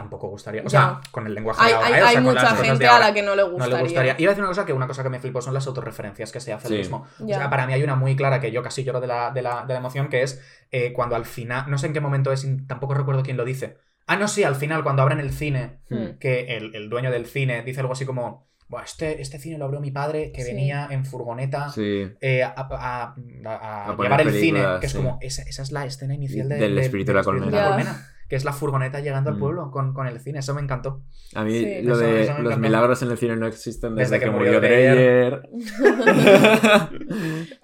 tampoco gustaría. O sea, con el lenguaje Hay, de ahora, hay- ¿eh? O hay sea, con las mucha de gente a la que no le No gustaría. le gustaría. Iba a decir una cosa que una cosa que me flipó son las autorreferencias que se hace Sí. el mismo. O sea, para mí hay una muy clara que yo casi lloro de la, de la, de la emoción, que es eh, cuando al final, no sé en qué momento es, y tampoco recuerdo quién lo dice. Ah, no, sí, al final, cuando abren el cine, Hmm. que el, el dueño del cine dice algo así como, Buah, este, este cine lo abrió mi padre, que Sí. venía en furgoneta Sí. eh, a, a- a- a A poner llevar el cine, que es como, esa, esa es la escena inicial de- Del de- espíritu de la del colmena. colmena, que es la furgoneta llegando al Mm. pueblo con, con el cine, eso me encantó. A mí Sí. lo Eso- de eso me los milagros en el cine no existen desde, Desde que, que murió murió Dreyer.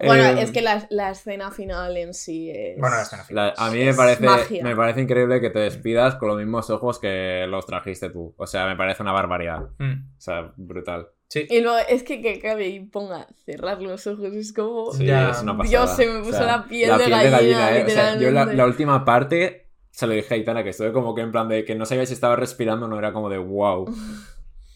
Bueno, Eh, es que la, la escena final en sí es... Bueno, la escena final. la- a mí me parece, magia. me parece increíble que te despidas con los mismos ojos que los trajiste tú. O sea, me parece una barbaridad. Mm. O sea, brutal. Sí. Y luego es que que acabe y ponga cerrar los ojos, es como... Sí, Ya. es una pasada. Dios, se me puso la piel de gallina, ¿eh? O sea, yo la última parte se lo dije a Aitana, que estuve como que en plan de que no sabía si estaba respirando, no era como de wow.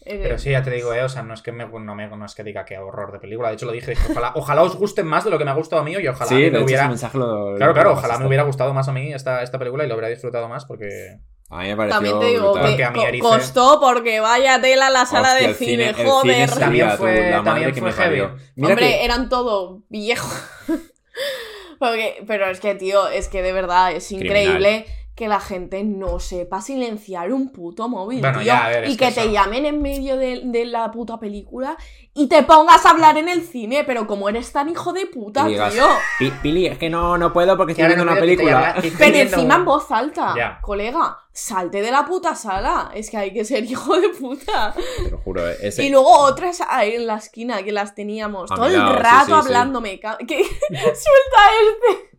Eh, Pero sí, ya te digo, eh, o sea, no es que me, no, me- no es que diga que horror de película. De hecho, lo dije, dije, ojalá, ojalá os guste más de lo que me ha gustado a mí y ojalá Sí, me hecho hubiera. ese mensaje lo... Claro, lo claro, ojalá me hubiera gustado más a mí esta, esta película y lo hubiera disfrutado más porque. A mí me pareció También te digo brutal. Porque que a mí co- Erice- costó porque vaya tela la sala Hostia, de el cine, el joder. sería, También tú, fue- la madre también que fue heavy. Mira Hombre, que- eran todo viejos. Porque- pero es que, tío, es que de verdad es Criminal. increíble que la gente no sepa silenciar un puto móvil, Bueno, tío. ya, ver, y que que, te eso- llamen en medio de, de la puta película y te pongas a hablar en el cine, pero como eres tan hijo de puta, Y digas, tío. "Pi- Pili, es que no, no puedo porque Que estoy viendo no una que película. llame- que Pero encima en voz alta, Ya. colega, salte de la puta sala. Es que hay que ser hijo de puta. Te lo juro, eh, ese- Y luego otras ahí en la esquina que las teníamos A todo el lado, rato sí, sí. hablándome. ¿Qué? Suelta este.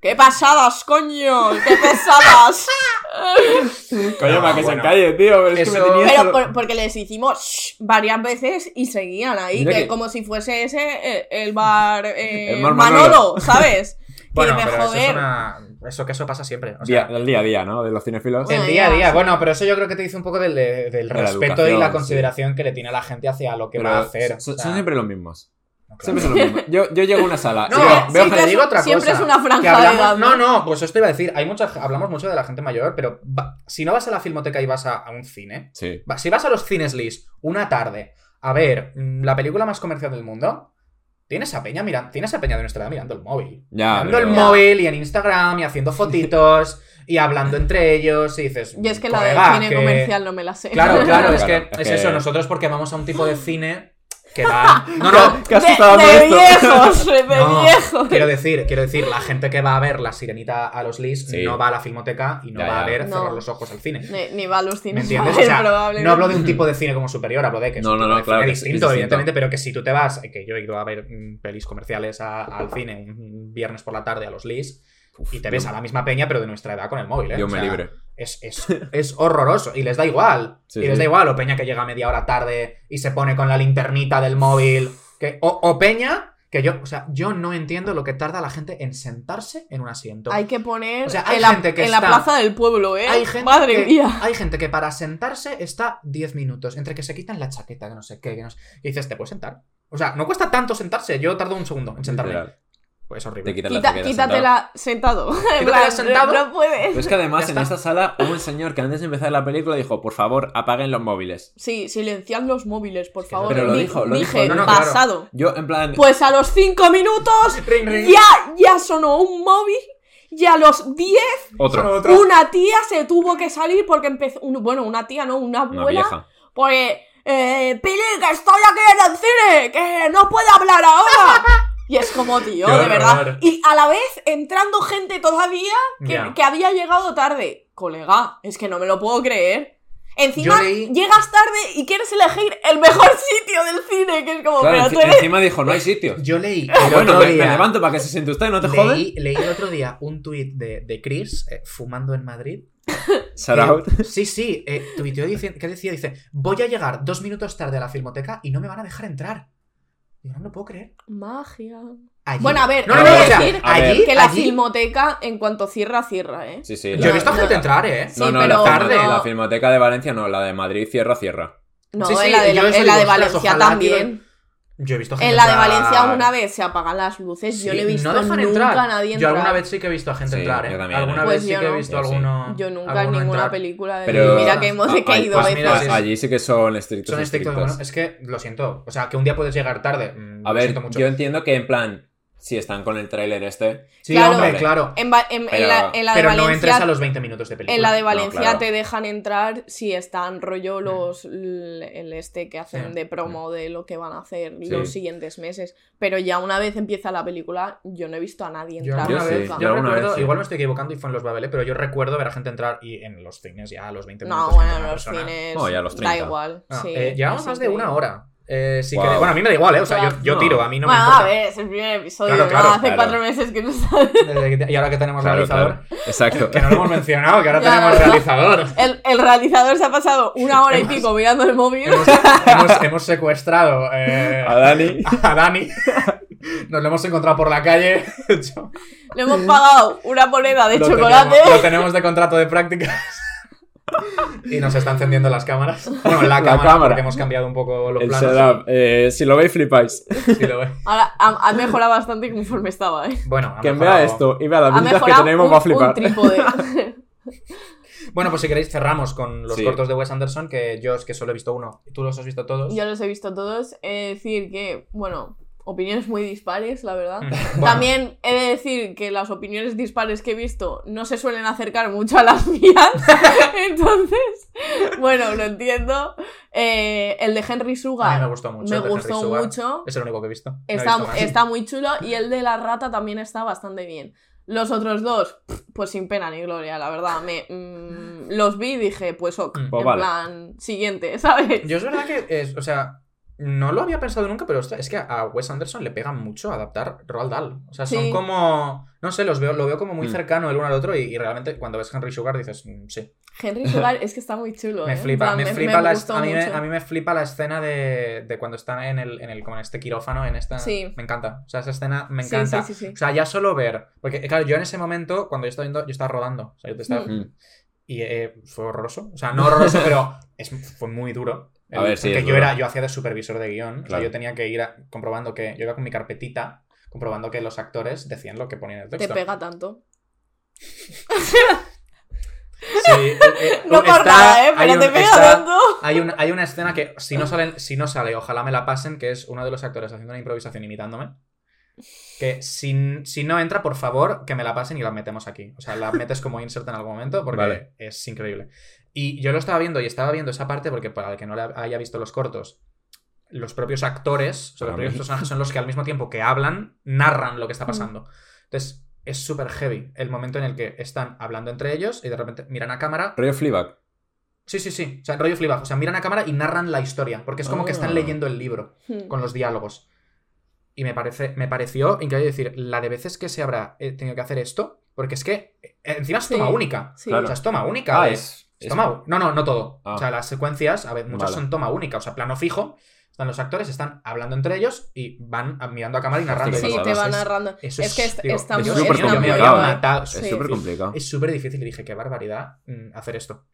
¡Qué pasadas, coño! ¡Qué pesadas! Coño, para que bueno. se calle, tío. Es que me Eso- tenía Pero por- porque les hicimos shh varias veces y seguían ahí, Mira que, que- como si fuese ese eh, el bar, eh, El bar Manolo, Manolo. ¿sabes? Bueno, que de pero eso es joder. una... Eso que eso pasa siempre. O Día- el día a día, ¿no? De los cinefilos. Bueno, el día a ya, día. sí. Bueno, pero eso yo creo que te dice un poco del, de- del De la respeto y educación, la sí. consideración que le tiene la gente hacia lo que Pero va a hacer. son, O sea, son siempre los mismos. Claro. Siempre son los mismos. Yo, yo llego a una sala. No, y veo- Siempre- veo te es digo otra siempre cosa, es una franja que de hablamos- edad, No, ¿no? no, pues esto iba a decir. Hay mucha, hablamos mucho de la gente mayor, pero va- si no vas a la filmoteca y vas a, a un cine, Sí. va- si vas a los cines Lis una tarde a ver mm, la película más comercial del mundo, tienes a Peña mirando, tienes a Peña de nuestra edad mirando el móvil. Ya, mirando pero- el móvil y en Instagram y haciendo fotitos y hablando entre ellos y dices. Y es que la "Colega, cine que- comercial no me la sé. Claro, claro, es Claro, que es es que- eso. Nosotros porque vamos a un tipo de cine que va. No, no. ¿Qué has de, estado de viejos, de No, viejos. quiero decir, quiero decir, la gente que va a ver la sirenita a los Lis Sí. no va a la filmoteca y no Ya, va a ver No. cerrar los ojos al cine. Ni, ni va a los ¿Me cines. entiendes? a O sea, no hablo de un tipo de cine como superior, hablo de que es No, un no, tipo no, de claro cine que es distinto, distinto. evidentemente, pero que si tú te vas, que yo he ido a ver mm, pelis comerciales a- al cine un viernes por la tarde a los Lis Uf, y te ves yo- a la misma peña, pero de nuestra edad con el móvil, ¿eh? Yo O me sea, libre. Es, es, es horroroso y les da igual. Sí, y les sí. da igual, o Peña que llega media hora tarde y se pone con la linternita del móvil. Que, o, o Peña, que yo, o sea, yo no entiendo lo que tarda la gente en sentarse en un asiento. Hay que poner O sea, hay en, la, gente que en la plaza del pueblo, ¿eh? Hay gente, Madre que, mía. hay gente que para sentarse está 10 minutos, entre que se quitan la chaqueta, que no sé qué, que no sé. Y dices, ¿te puedes sentar? O sea, no cuesta tanto sentarse, yo tardo un segundo en sentarme. Literal. Pues horrible. Te quitas la Quita- chaqueta quítatela sentado. Quítatela. No, no puedes. Pero es que además en esta sala hubo un señor que antes de empezar la película dijo, por favor, apaguen los móviles. Sí, silenciad los móviles, por favor. Pero lo Di- dijo, lo dije, dijo. No, no, claro. pasado. Yo, en plan... Pues a los 5 minutos Ring, ring. ya, ya sonó un móvil y a los 10 otro. Otro. una tía se tuvo que salir porque empezó... un- bueno, una tía, no, una Una abuela. vieja. Porque... Eh, Pili, que estoy aquí en el cine, que no puedo hablar ahora. Y es como, tío, Qué de verdad. Y a la vez entrando gente todavía que, Ya. que había llegado tarde. Colega, es que no me lo puedo creer. Encima, leí- llegas tarde y quieres elegir el mejor sitio del cine, que es como, Claro, pero eres... encima dijo, no hay sitio. Yo leí el bueno, me, me levanto para que se siente usted, ¿no te joden? leí, leí el otro día un tuit de, de Chris eh, fumando en Madrid. Shout Eh, out. Sí, sí, eh, tuiteó dici- que decía, dice, voy a llegar dos minutos tarde a la filmoteca y no me van a dejar entrar. Digo, no me lo puedo creer. Magia. Allí- Bueno, a ver, no, no, no, o sea, decir a ver, allí, Que la allí- filmoteca, en cuanto cierra, cierra, ¿eh? Sí, sí. Yo he visto No, gente no. entrar, ¿eh? Sí, No, no, pero la, tarde. no. la filmoteca de Valencia no, la de Madrid cierra, cierra. No, Sí, sí, en la de, la- de Valencia también. Yo he visto gente En la de entrar. Valencia una vez se apagan las luces, yo Sí, no he visto no dejan nunca entrar. a nadie Yo entrar. alguna vez sí que he visto a gente Sí, entrar, ¿eh? yo también, alguna ¿eh? Pues vez sí yo que he visto Yo sí. alguno. Yo nunca en ninguna entrar. película de Pero- Mira que hemos Ah, decaído pues veces. mira, sí, sí. Allí sí que son estrictos. Son estrictos, estrictos. bueno, es que lo siento. O sea, que un día puedes llegar tarde. mm, A lo ver, mucho. yo entiendo que en plan, si están con el tráiler este, Sí, Claro. hombre, claro. En, Va- en- en Pero- la, en la de Pero no entres a los 20 minutos de película. en la de No, Valencia claro. te dejan entrar si están rollo los l- el este que hacen Sí. de promo de lo que van a hacer Sí. los siguientes meses. Pero ya una vez empieza la película, yo no he visto a nadie Yo entrar. Yo vez, yo recuerdo, vez sí. igual me estoy equivocando y fue en los Babel, pero yo recuerdo ver a gente entrar y en los cines ya a los 20 No, minutos. bueno, gente, en los persona. cines No, ya a los da 30. igual. No, sí, eh, llevamos es más de una hora. Eh, si Wow. queréis- Bueno, a mí me da igual, ¿eh? O sea, yo, yo tiro, a mí no me bueno, importa. a ver, es el primer episodio. Claro, ¿no? claro, Hace claro. cuatro meses que no sabes. Desde que te- Y ahora que tenemos Claro, realizador, claro. Exacto. que no lo hemos mencionado, que ahora tenemos realizador. El, el realizador se ha pasado una hora y pico mirando el móvil. hemos, hemos- hemos secuestrado eh, A Dani. a Dani. Nos lo hemos encontrado por la calle. Le hemos pagado una moneda de lo chocolate. Tenemos, lo tenemos de contrato de prácticas. Y nos está encendiendo las cámaras. Bueno, la, cámara, cámara. porque hemos cambiado un poco los El planos. setup. Eh, si lo veis, flipáis. Sí, lo ve. Ahora ha, ha mejorado bastante conforme estaba, ¿eh? Bueno, ha Quien mejorado. vea esto y vea las Ha visitas que tenemos un, va a flipar. un trípode. Bueno, pues si queréis cerramos con los Sí. cortos de Wes Anderson, que yo es que solo he visto uno. ¿Tú los has visto todos? Yo los he visto todos. De decir que, bueno, opiniones muy dispares, la verdad. Bueno, También he de decir que las opiniones dispares que he visto no se suelen acercar mucho a las mías. Entonces, bueno, lo entiendo. Eh, el de Henry Sugar A mí me gustó mucho. me gustó mucho. Es el único que he visto. No he Está, visto más. está muy chulo. Y el de la rata también está bastante bien. Los otros dos, pues sin pena ni gloria, la verdad. Me, mm, los vi y dije, pues ok, Mm. Pues en vale. plan, siguiente, ¿sabes? Yo es verdad que, es, o sea, no lo había pensado nunca, pero ostras, es que a Wes Anderson le pega mucho adaptar Roald Dahl. O sea, son Sí. como, no sé, los veo, lo veo como muy Mm. cercano el uno al otro y, y realmente cuando ves Henry Sugar dices, mm, sí. Henry Sugar es que está muy chulo. Me ¿eh? Flipa, me flipa la, a, mí me, a mí me flipa la escena de, de cuando están en el, en el, como en este quirófano, en esta... Sí. Me encanta. O sea, esa escena me encanta. sí, sí, sí. O sea, ya solo ver. Porque, claro, yo en ese momento, cuando yo estaba viendo, yo estaba rodando. O sea, yo te estaba. Mm. Mm. Y eh, fue horroroso. O sea, no horroroso, pero es, fue muy duro. A ver, sí, Porque yo, era, yo hacía de supervisor de guion. O sea, Claro. yo tenía que ir a- comprobando que. Yo iba con mi carpetita, comprobando que los actores decían lo que ponían en el Te texto. pega tanto. Sí, eh, eh, No por está- nada, ¿eh? hay Pero un- te pega está- tanto. Hay una, hay una escena que, si no, sale, si no sale, ojalá me la pasen, que es uno de los actores haciendo una improvisación imitándome. Que si, si no entra, por favor, que me la pasen y la metemos aquí. O sea, la metes como insert en algún momento porque Vale. es increíble. Y yo lo estaba viendo y estaba viendo esa parte porque para el que no le haya visto los cortos, los propios actores, o sea, los Para propios personajes son los que al mismo tiempo que hablan, narran lo que Mm. está pasando. Entonces, es súper heavy el momento en el que están hablando entre ellos y de repente miran a cámara Rollo Fleabag. Sí, sí, sí. O sea, rollo Fleabag. O sea, miran a cámara y narran la historia. Porque es como que Ah. están leyendo el libro Hmm. con los diálogos. Y me, parece, me pareció increíble decir, la de veces que se habrá eh, tenido que hacer esto. Porque es que eh, encima es Sí. toma única. Sí. O sea, es toma única. Ah, es. Es es- toma- No, no, no todo. Ah. O sea, las secuencias, a ver, muchas Vale. son toma única. O sea, plano fijo. Están los actores, están hablando entre ellos y van mirando a cámara y narrando. Y Sí, te va es- narrando. eso es que est- digo, está es muy, súper complicado, matado. Es Sí. súper complicado. Es súper difícil y dije, qué barbaridad mm, hacer esto.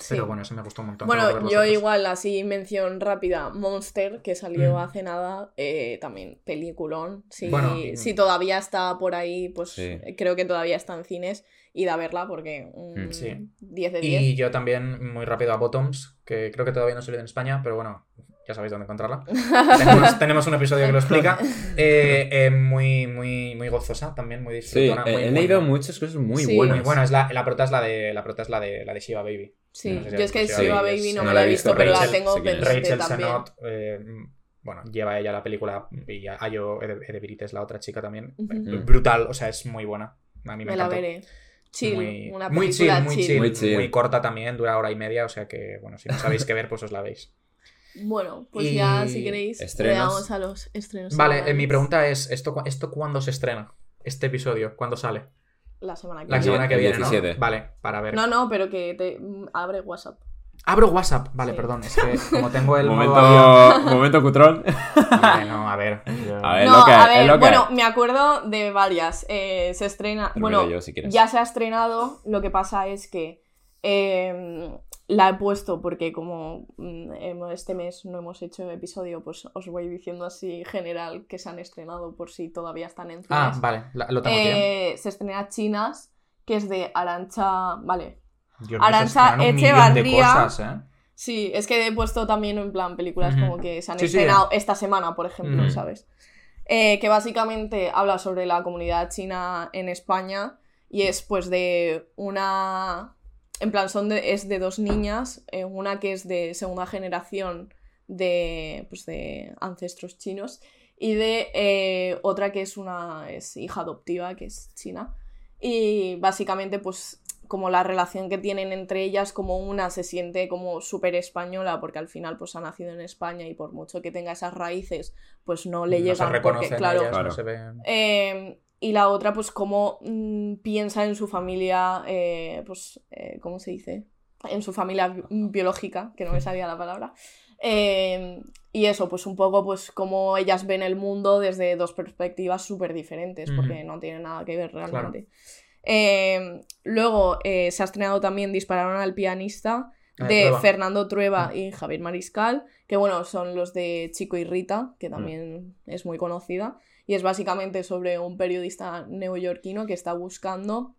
Sí. Pero bueno, eso me gustó un montón. Bueno, yo otros. igual, así mención rápida, Monster, que salió Mm. hace nada, eh, también peliculón. Si, Bueno, si todavía está por ahí, pues Sí. creo que todavía está en cines. Id a verla porque mm, Mm. Sí. 10 de 10. Y yo también, muy rápido a Bottoms, que creo que todavía no ha salido en España, pero bueno, ya sabéis dónde encontrarla. tenemos, tenemos un episodio que lo explica. Eh, eh, muy, muy, muy gozosa también, muy Sí, disfrutona. he, muy, he leído muchas cosas muy Sí. buenas. Muy buena, es la, la prota es la de la prota es la de la de Shiva Baby. Sí, No sé si yo es que Shiva Shiva Baby no sí. me la he visto, visto, pero la tengo pendiente Rachel también. Sennott, eh, bueno, lleva ella la película y Ayo Edebirites es la otra chica también. Eh, Brutal, o sea, es muy buena. A mí me, Me la veré. Chill, muy, una muy chill, muy chill, Muy chill. muy corta también, dura hora y media, o sea que, bueno, si no sabéis qué ver, pues os la veis. Bueno, pues Y ya si queréis, damos a los estrenos. Vale, eh, mi pregunta es, ¿esto, ¿esto cuándo se estrena? Este episodio, ¿cuándo sale? La semana que La viene. semana que viene, 17. ¿no? Vale, para ver. No, no, pero que te mm, abre WhatsApp. Abro WhatsApp, vale, Sí. perdón, es que como tengo el momento, avión- momento cutrón. Vale, no, a ver. yo- A ver, no, lo que a es ver, lo que bueno, me acuerdo de varias. Eh, se estrena. Bueno, yo, si quieres. ya se ha estrenado. Lo que pasa es que eh, la he puesto porque, como mm, hemos- este mes no hemos hecho episodio, pues os voy diciendo así general que se han estrenado por si todavía están en cines. Ah, vale, lo tengo. ¿eh? Eh, se estrena Chinas, que es de Arancha. Vale. Dios de Echevarría. ¿eh? Sí, es que he puesto también en plan películas como que se han Sí, sí. estrenado esta semana, por ejemplo. ¿sabes? Eh, que básicamente habla sobre la comunidad china en España y es pues de una... En plan, son de, es de dos niñas, eh, una que es de segunda generación de, pues, de ancestros chinos y de eh, otra que es una es hija adoptiva, que es china. Y básicamente, pues, como la relación que tienen entre ellas, como una se siente como súper española, porque al final, pues, ha nacido en España y por mucho que tenga esas raíces, pues no le no llegan se porque, claro, ellas, Claro. no se ve... eh, y la otra, pues, cómo mm, piensa en su familia, eh, pues, eh, ¿cómo se dice? En su familia bi- biológica, que no me salía la palabra. Eh, y eso, pues un poco, pues, cómo ellas ven el mundo desde dos perspectivas súper diferentes, porque no tienen nada que ver realmente. Eh, luego eh, se ha estrenado también Dispararon al pianista, Ah, de Trueba. Fernando Trueba y Javier Mariscal, que bueno, son los de Chico y Rita, que también es muy conocida, y es básicamente sobre un periodista neoyorquino que está buscando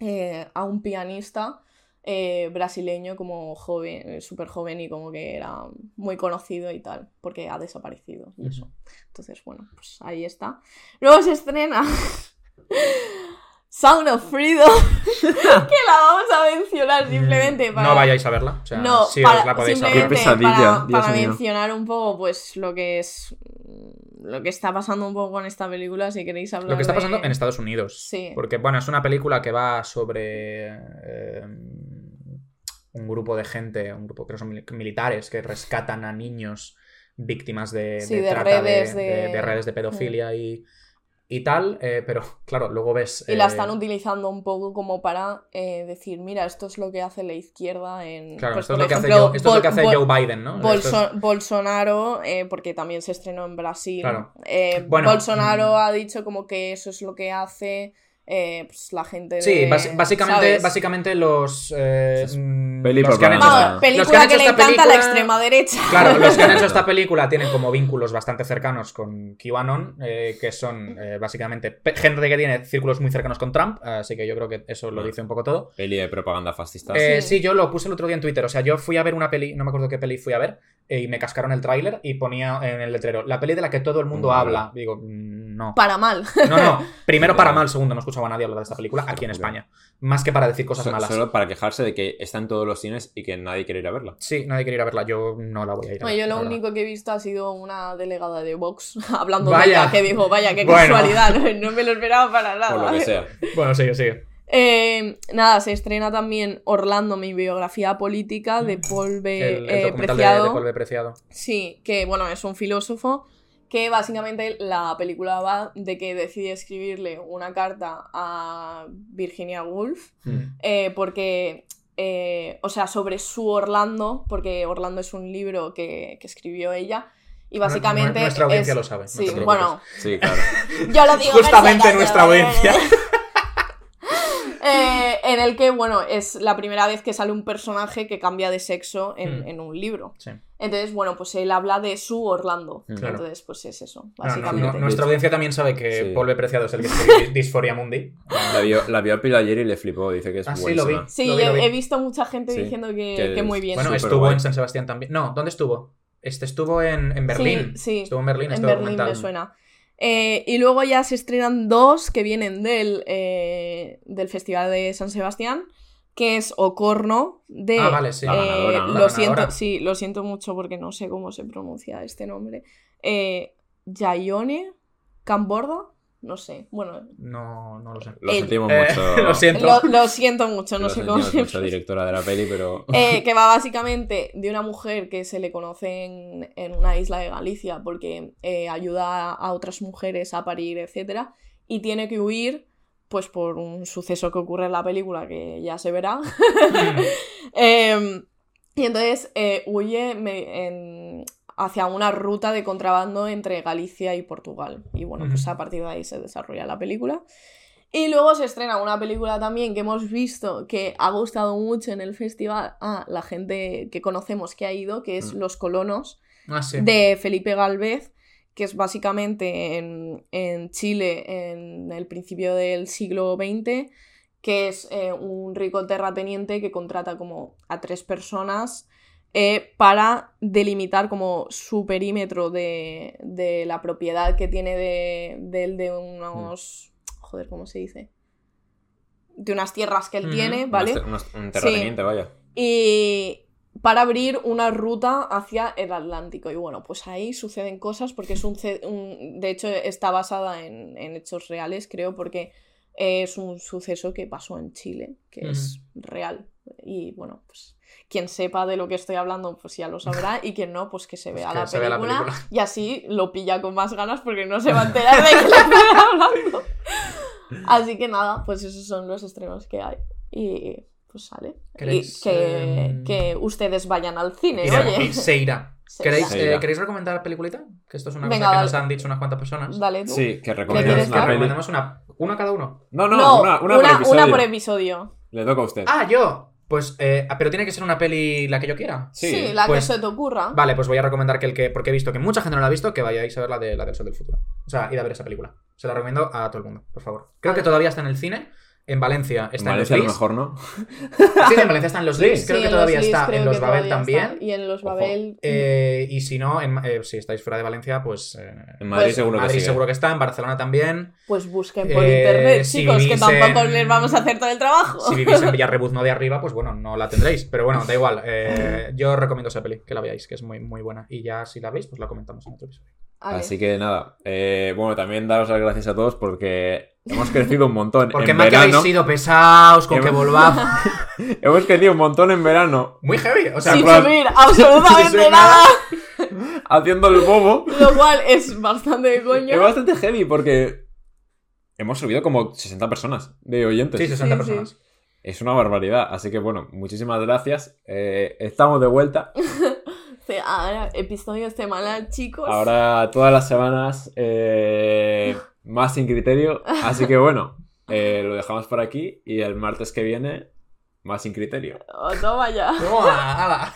eh, a un pianista eh, brasileño como joven, eh, súper joven y como que era muy conocido y tal, porque ha desaparecido y eso. Entonces, bueno, pues ahí está. Luego se estrena Sound of Freedom, que la vamos a mencionar simplemente para... No vayáis a verla. O sea, No, para- os la podéis simplemente para, mencionar un poco pues lo que es lo que está pasando un poco con esta película si queréis hablar Lo que está de- pasando en Estados Unidos. Sí. Porque, bueno, es una película que va sobre eh, un grupo de gente, un grupo que son mil- militares que rescatan a niños víctimas de, Sí, de de trata redes de, de- de- de redes de pedofilia y, y tal. eh, pero, claro, luego ves. y la eh, están utilizando un poco como para eh, decir mira esto es lo que hace la izquierda en Claro, pues, esto es lo que hace, ejemplo, Joe, esto es lo que Bol- hace Bol- Joe Biden, ¿no? Es- Bolsonaro, porque también se estrenó en Brasil. Claro. Bueno, Bolsonaro mm. ha dicho como que eso es lo que hace eh, pues, la gente de. Sí, básicamente, ¿sabes? básicamente los. eh, mm, peli los que han hecho película los que han que, hecho le esta encanta a la película- extrema derecha. Claro, los que han hecho esta película tienen como vínculos bastante cercanos con QAnon, eh, que son eh, básicamente gente que tiene círculos muy cercanos con Trump, así que yo creo que eso lo dice un poco todo. Peli de propaganda fascista. Eh, Sí. sí, yo lo puse el otro día en Twitter, o sea, yo fui a ver una peli, no me acuerdo qué peli fui a ver, eh, y me cascaron el tráiler y ponía en el letrero, la peli de la que todo el mundo Mm, habla. Digo, mm, no. Para mal. No, no, primero para mal, segundo, no escuchaba a nadie hablar de esta película aquí en. España. Más que para decir cosas malas. Solo para quejarse de que está en todos los cines y que nadie quiere ir a verla. Sí, nadie quiere ir a verla, yo no la voy a ir a No, ver. yo lo único que he visto ha sido una delegada de Vox hablando Vaya. de ella, que dijo, vaya, qué Bueno. casualidad, no, no me lo esperaba para nada. Por lo que sea. Bueno, sigue, sigue. Eh, nada, se estrena también Orlando, mi biografía política de Paul B. El, el eh, de, Preciado. de Paul B. Preciado. Sí, que bueno, es un filósofo que básicamente la película va de que decide escribirle una carta a Virginia Woolf Mm. eh, porque, eh, o sea, sobre su Orlando, porque Orlando es un libro que, que escribió ella. Y básicamente. Nu- nuestra audiencia es- lo sabe, Sí, bueno, Sí, claro. yo lo digo. Justamente nuestra audiencia. Eh, en el que, bueno, es la primera vez que sale un personaje que cambia de sexo en, Mm. en un libro. Sí. Entonces, bueno, pues él habla de su Orlando. Mm. Claro. Entonces, pues es eso, No, no, básicamente. no, nuestra audiencia también sabe que Sí. Paul B. Preciado es el que escribió Disforia Mundi. La vio, la vio a Pila ayer y le flipó. Dice que es Ah, sí, lo vi. Sí, Lo vi, lo he, vi. he visto mucha gente Sí, diciendo que, que que muy bien. Bueno, estuvo guay. en San Sebastián también. No, ¿dónde estuvo? Este estuvo en, en Berlín. Sí, sí. Estuvo en Berlín, en Berlín documental. me suena. Eh, y luego ya se estrenan dos que vienen del, eh, del Festival de San Sebastián, que es Ocorno de... Ah, vale, sí. La eh, ganadora, ¿no? lo siento, sí, lo siento mucho porque no sé cómo se pronuncia este nombre. Eh, Yayone Camborda, no sé, bueno, No, no lo sé. Lo El- sentimos Eh, mucho. lo siento. lo, lo siento mucho, no lo sé cómo mucho, directora de la peli, pero. Eh, que va básicamente de una mujer que se le conoce en, en una isla de Galicia porque eh, ayuda a otras mujeres a parir, etc. Y tiene que huir, pues por un suceso que ocurre en la película que ya se verá. Em, y entonces eh, huye me- en- hacia una ruta de contrabando entre Galicia y Portugal. Y bueno, pues a partir de ahí se desarrolla la película. Y luego se estrena una película también que hemos visto que ha gustado mucho en el festival a la gente que conocemos que ha ido, que es Mm. Los Colonos, Ah, sí. de Felipe Galvez, que es básicamente en, en Chile en el principio del siglo XX, que es eh, un rico terrateniente que contrata como a tres personas eh, para delimitar como su perímetro de, de la propiedad que tiene de, de él de unos... Joder, ¿cómo se dice? De unas tierras que él tiene, ¿vale? Un, un terrateniente, vaya. y para abrir una ruta hacia el Atlántico. Y bueno, pues ahí suceden cosas porque es un... de hecho, está basada en, en hechos reales, creo, porque es un suceso que pasó en Chile, que es real. Y bueno, pues quien sepa de lo que estoy hablando, pues ya lo sabrá. Y quien no, pues que se Pues vea que la, se vea la película, película. Y así lo pilla con más ganas porque no se va a enterar de que le estoy hablando. Así que nada, pues esos son los estrenos que hay. Y pues sale. Y ¿Queréis, que, em, que ustedes vayan al cine, Irá- oye. se irá. Se ¿Queréis, irá. Se irá. eh, ¿Queréis recomendar la peliculita? Que esto es una Venga, cosa que dale. nos han dicho unas cuantas personas. Dale tú. Sí, que una peli. recomendemos una, una cada uno. No, no, No, una, una, por episodio. por episodio. Le toca a usted. Ah, yo. Pues, eh, pero tiene que ser una peli la que yo quiera. Sí, Sí, la pues- que se te ocurra. Vale, pues voy a recomendar que el que. Porque he visto que mucha gente no la ha visto, que vayáis a ver la, de, la del Sol del Futuro. O sea, id a ver esa película. Se la recomiendo a todo el mundo, por favor. Creo que todavía está en el cine. En Valencia está En en, los Valencia a lo mejor, ¿no? Sí, en Valencia está en los Sí. Creo Sí, que todavía está en los Babel también. está. Y en los. Babel. Eh, y si no, en- eh, si estáis fuera de Valencia, pues. eh, En Madrid Pues, seguro Madrid que sí. ¿eh? seguro que está, en Barcelona también. Pues busquen por Eh, internet, si chicos, que tampoco en- les vamos a hacer todo el trabajo. Si vivís en Villarrebuzno de arriba, pues bueno, no la tendréis. Pero bueno, da igual. eh, yo recomiendo esa peli, que la veáis, que es muy, muy buena. Y ya si la veis, pues la comentamos en otro episodio. Así que nada, eh, bueno, también daros las gracias a todos porque hemos crecido un montón Porque en más que habéis sido pesados con Hemos- que volvamos. Hemos crecido un montón en verano Muy heavy. O sea, Sin plan- subir absolutamente Sin nada. haciendo el bobo. Lo cual es bastante de coño. Es bastante heavy porque hemos subido como 60 personas de oyentes. sí, 60 Sí, sí. personas. Es una barbaridad. Así que bueno, muchísimas gracias. Eh, estamos de vuelta. Ahora, episodio semanal, chicos. Ahora todas las semanas eh, más sin criterio. Así que bueno, eh, lo dejamos por aquí y el martes que viene más sin criterio. Oh, toma ya. ¡Toma, ala!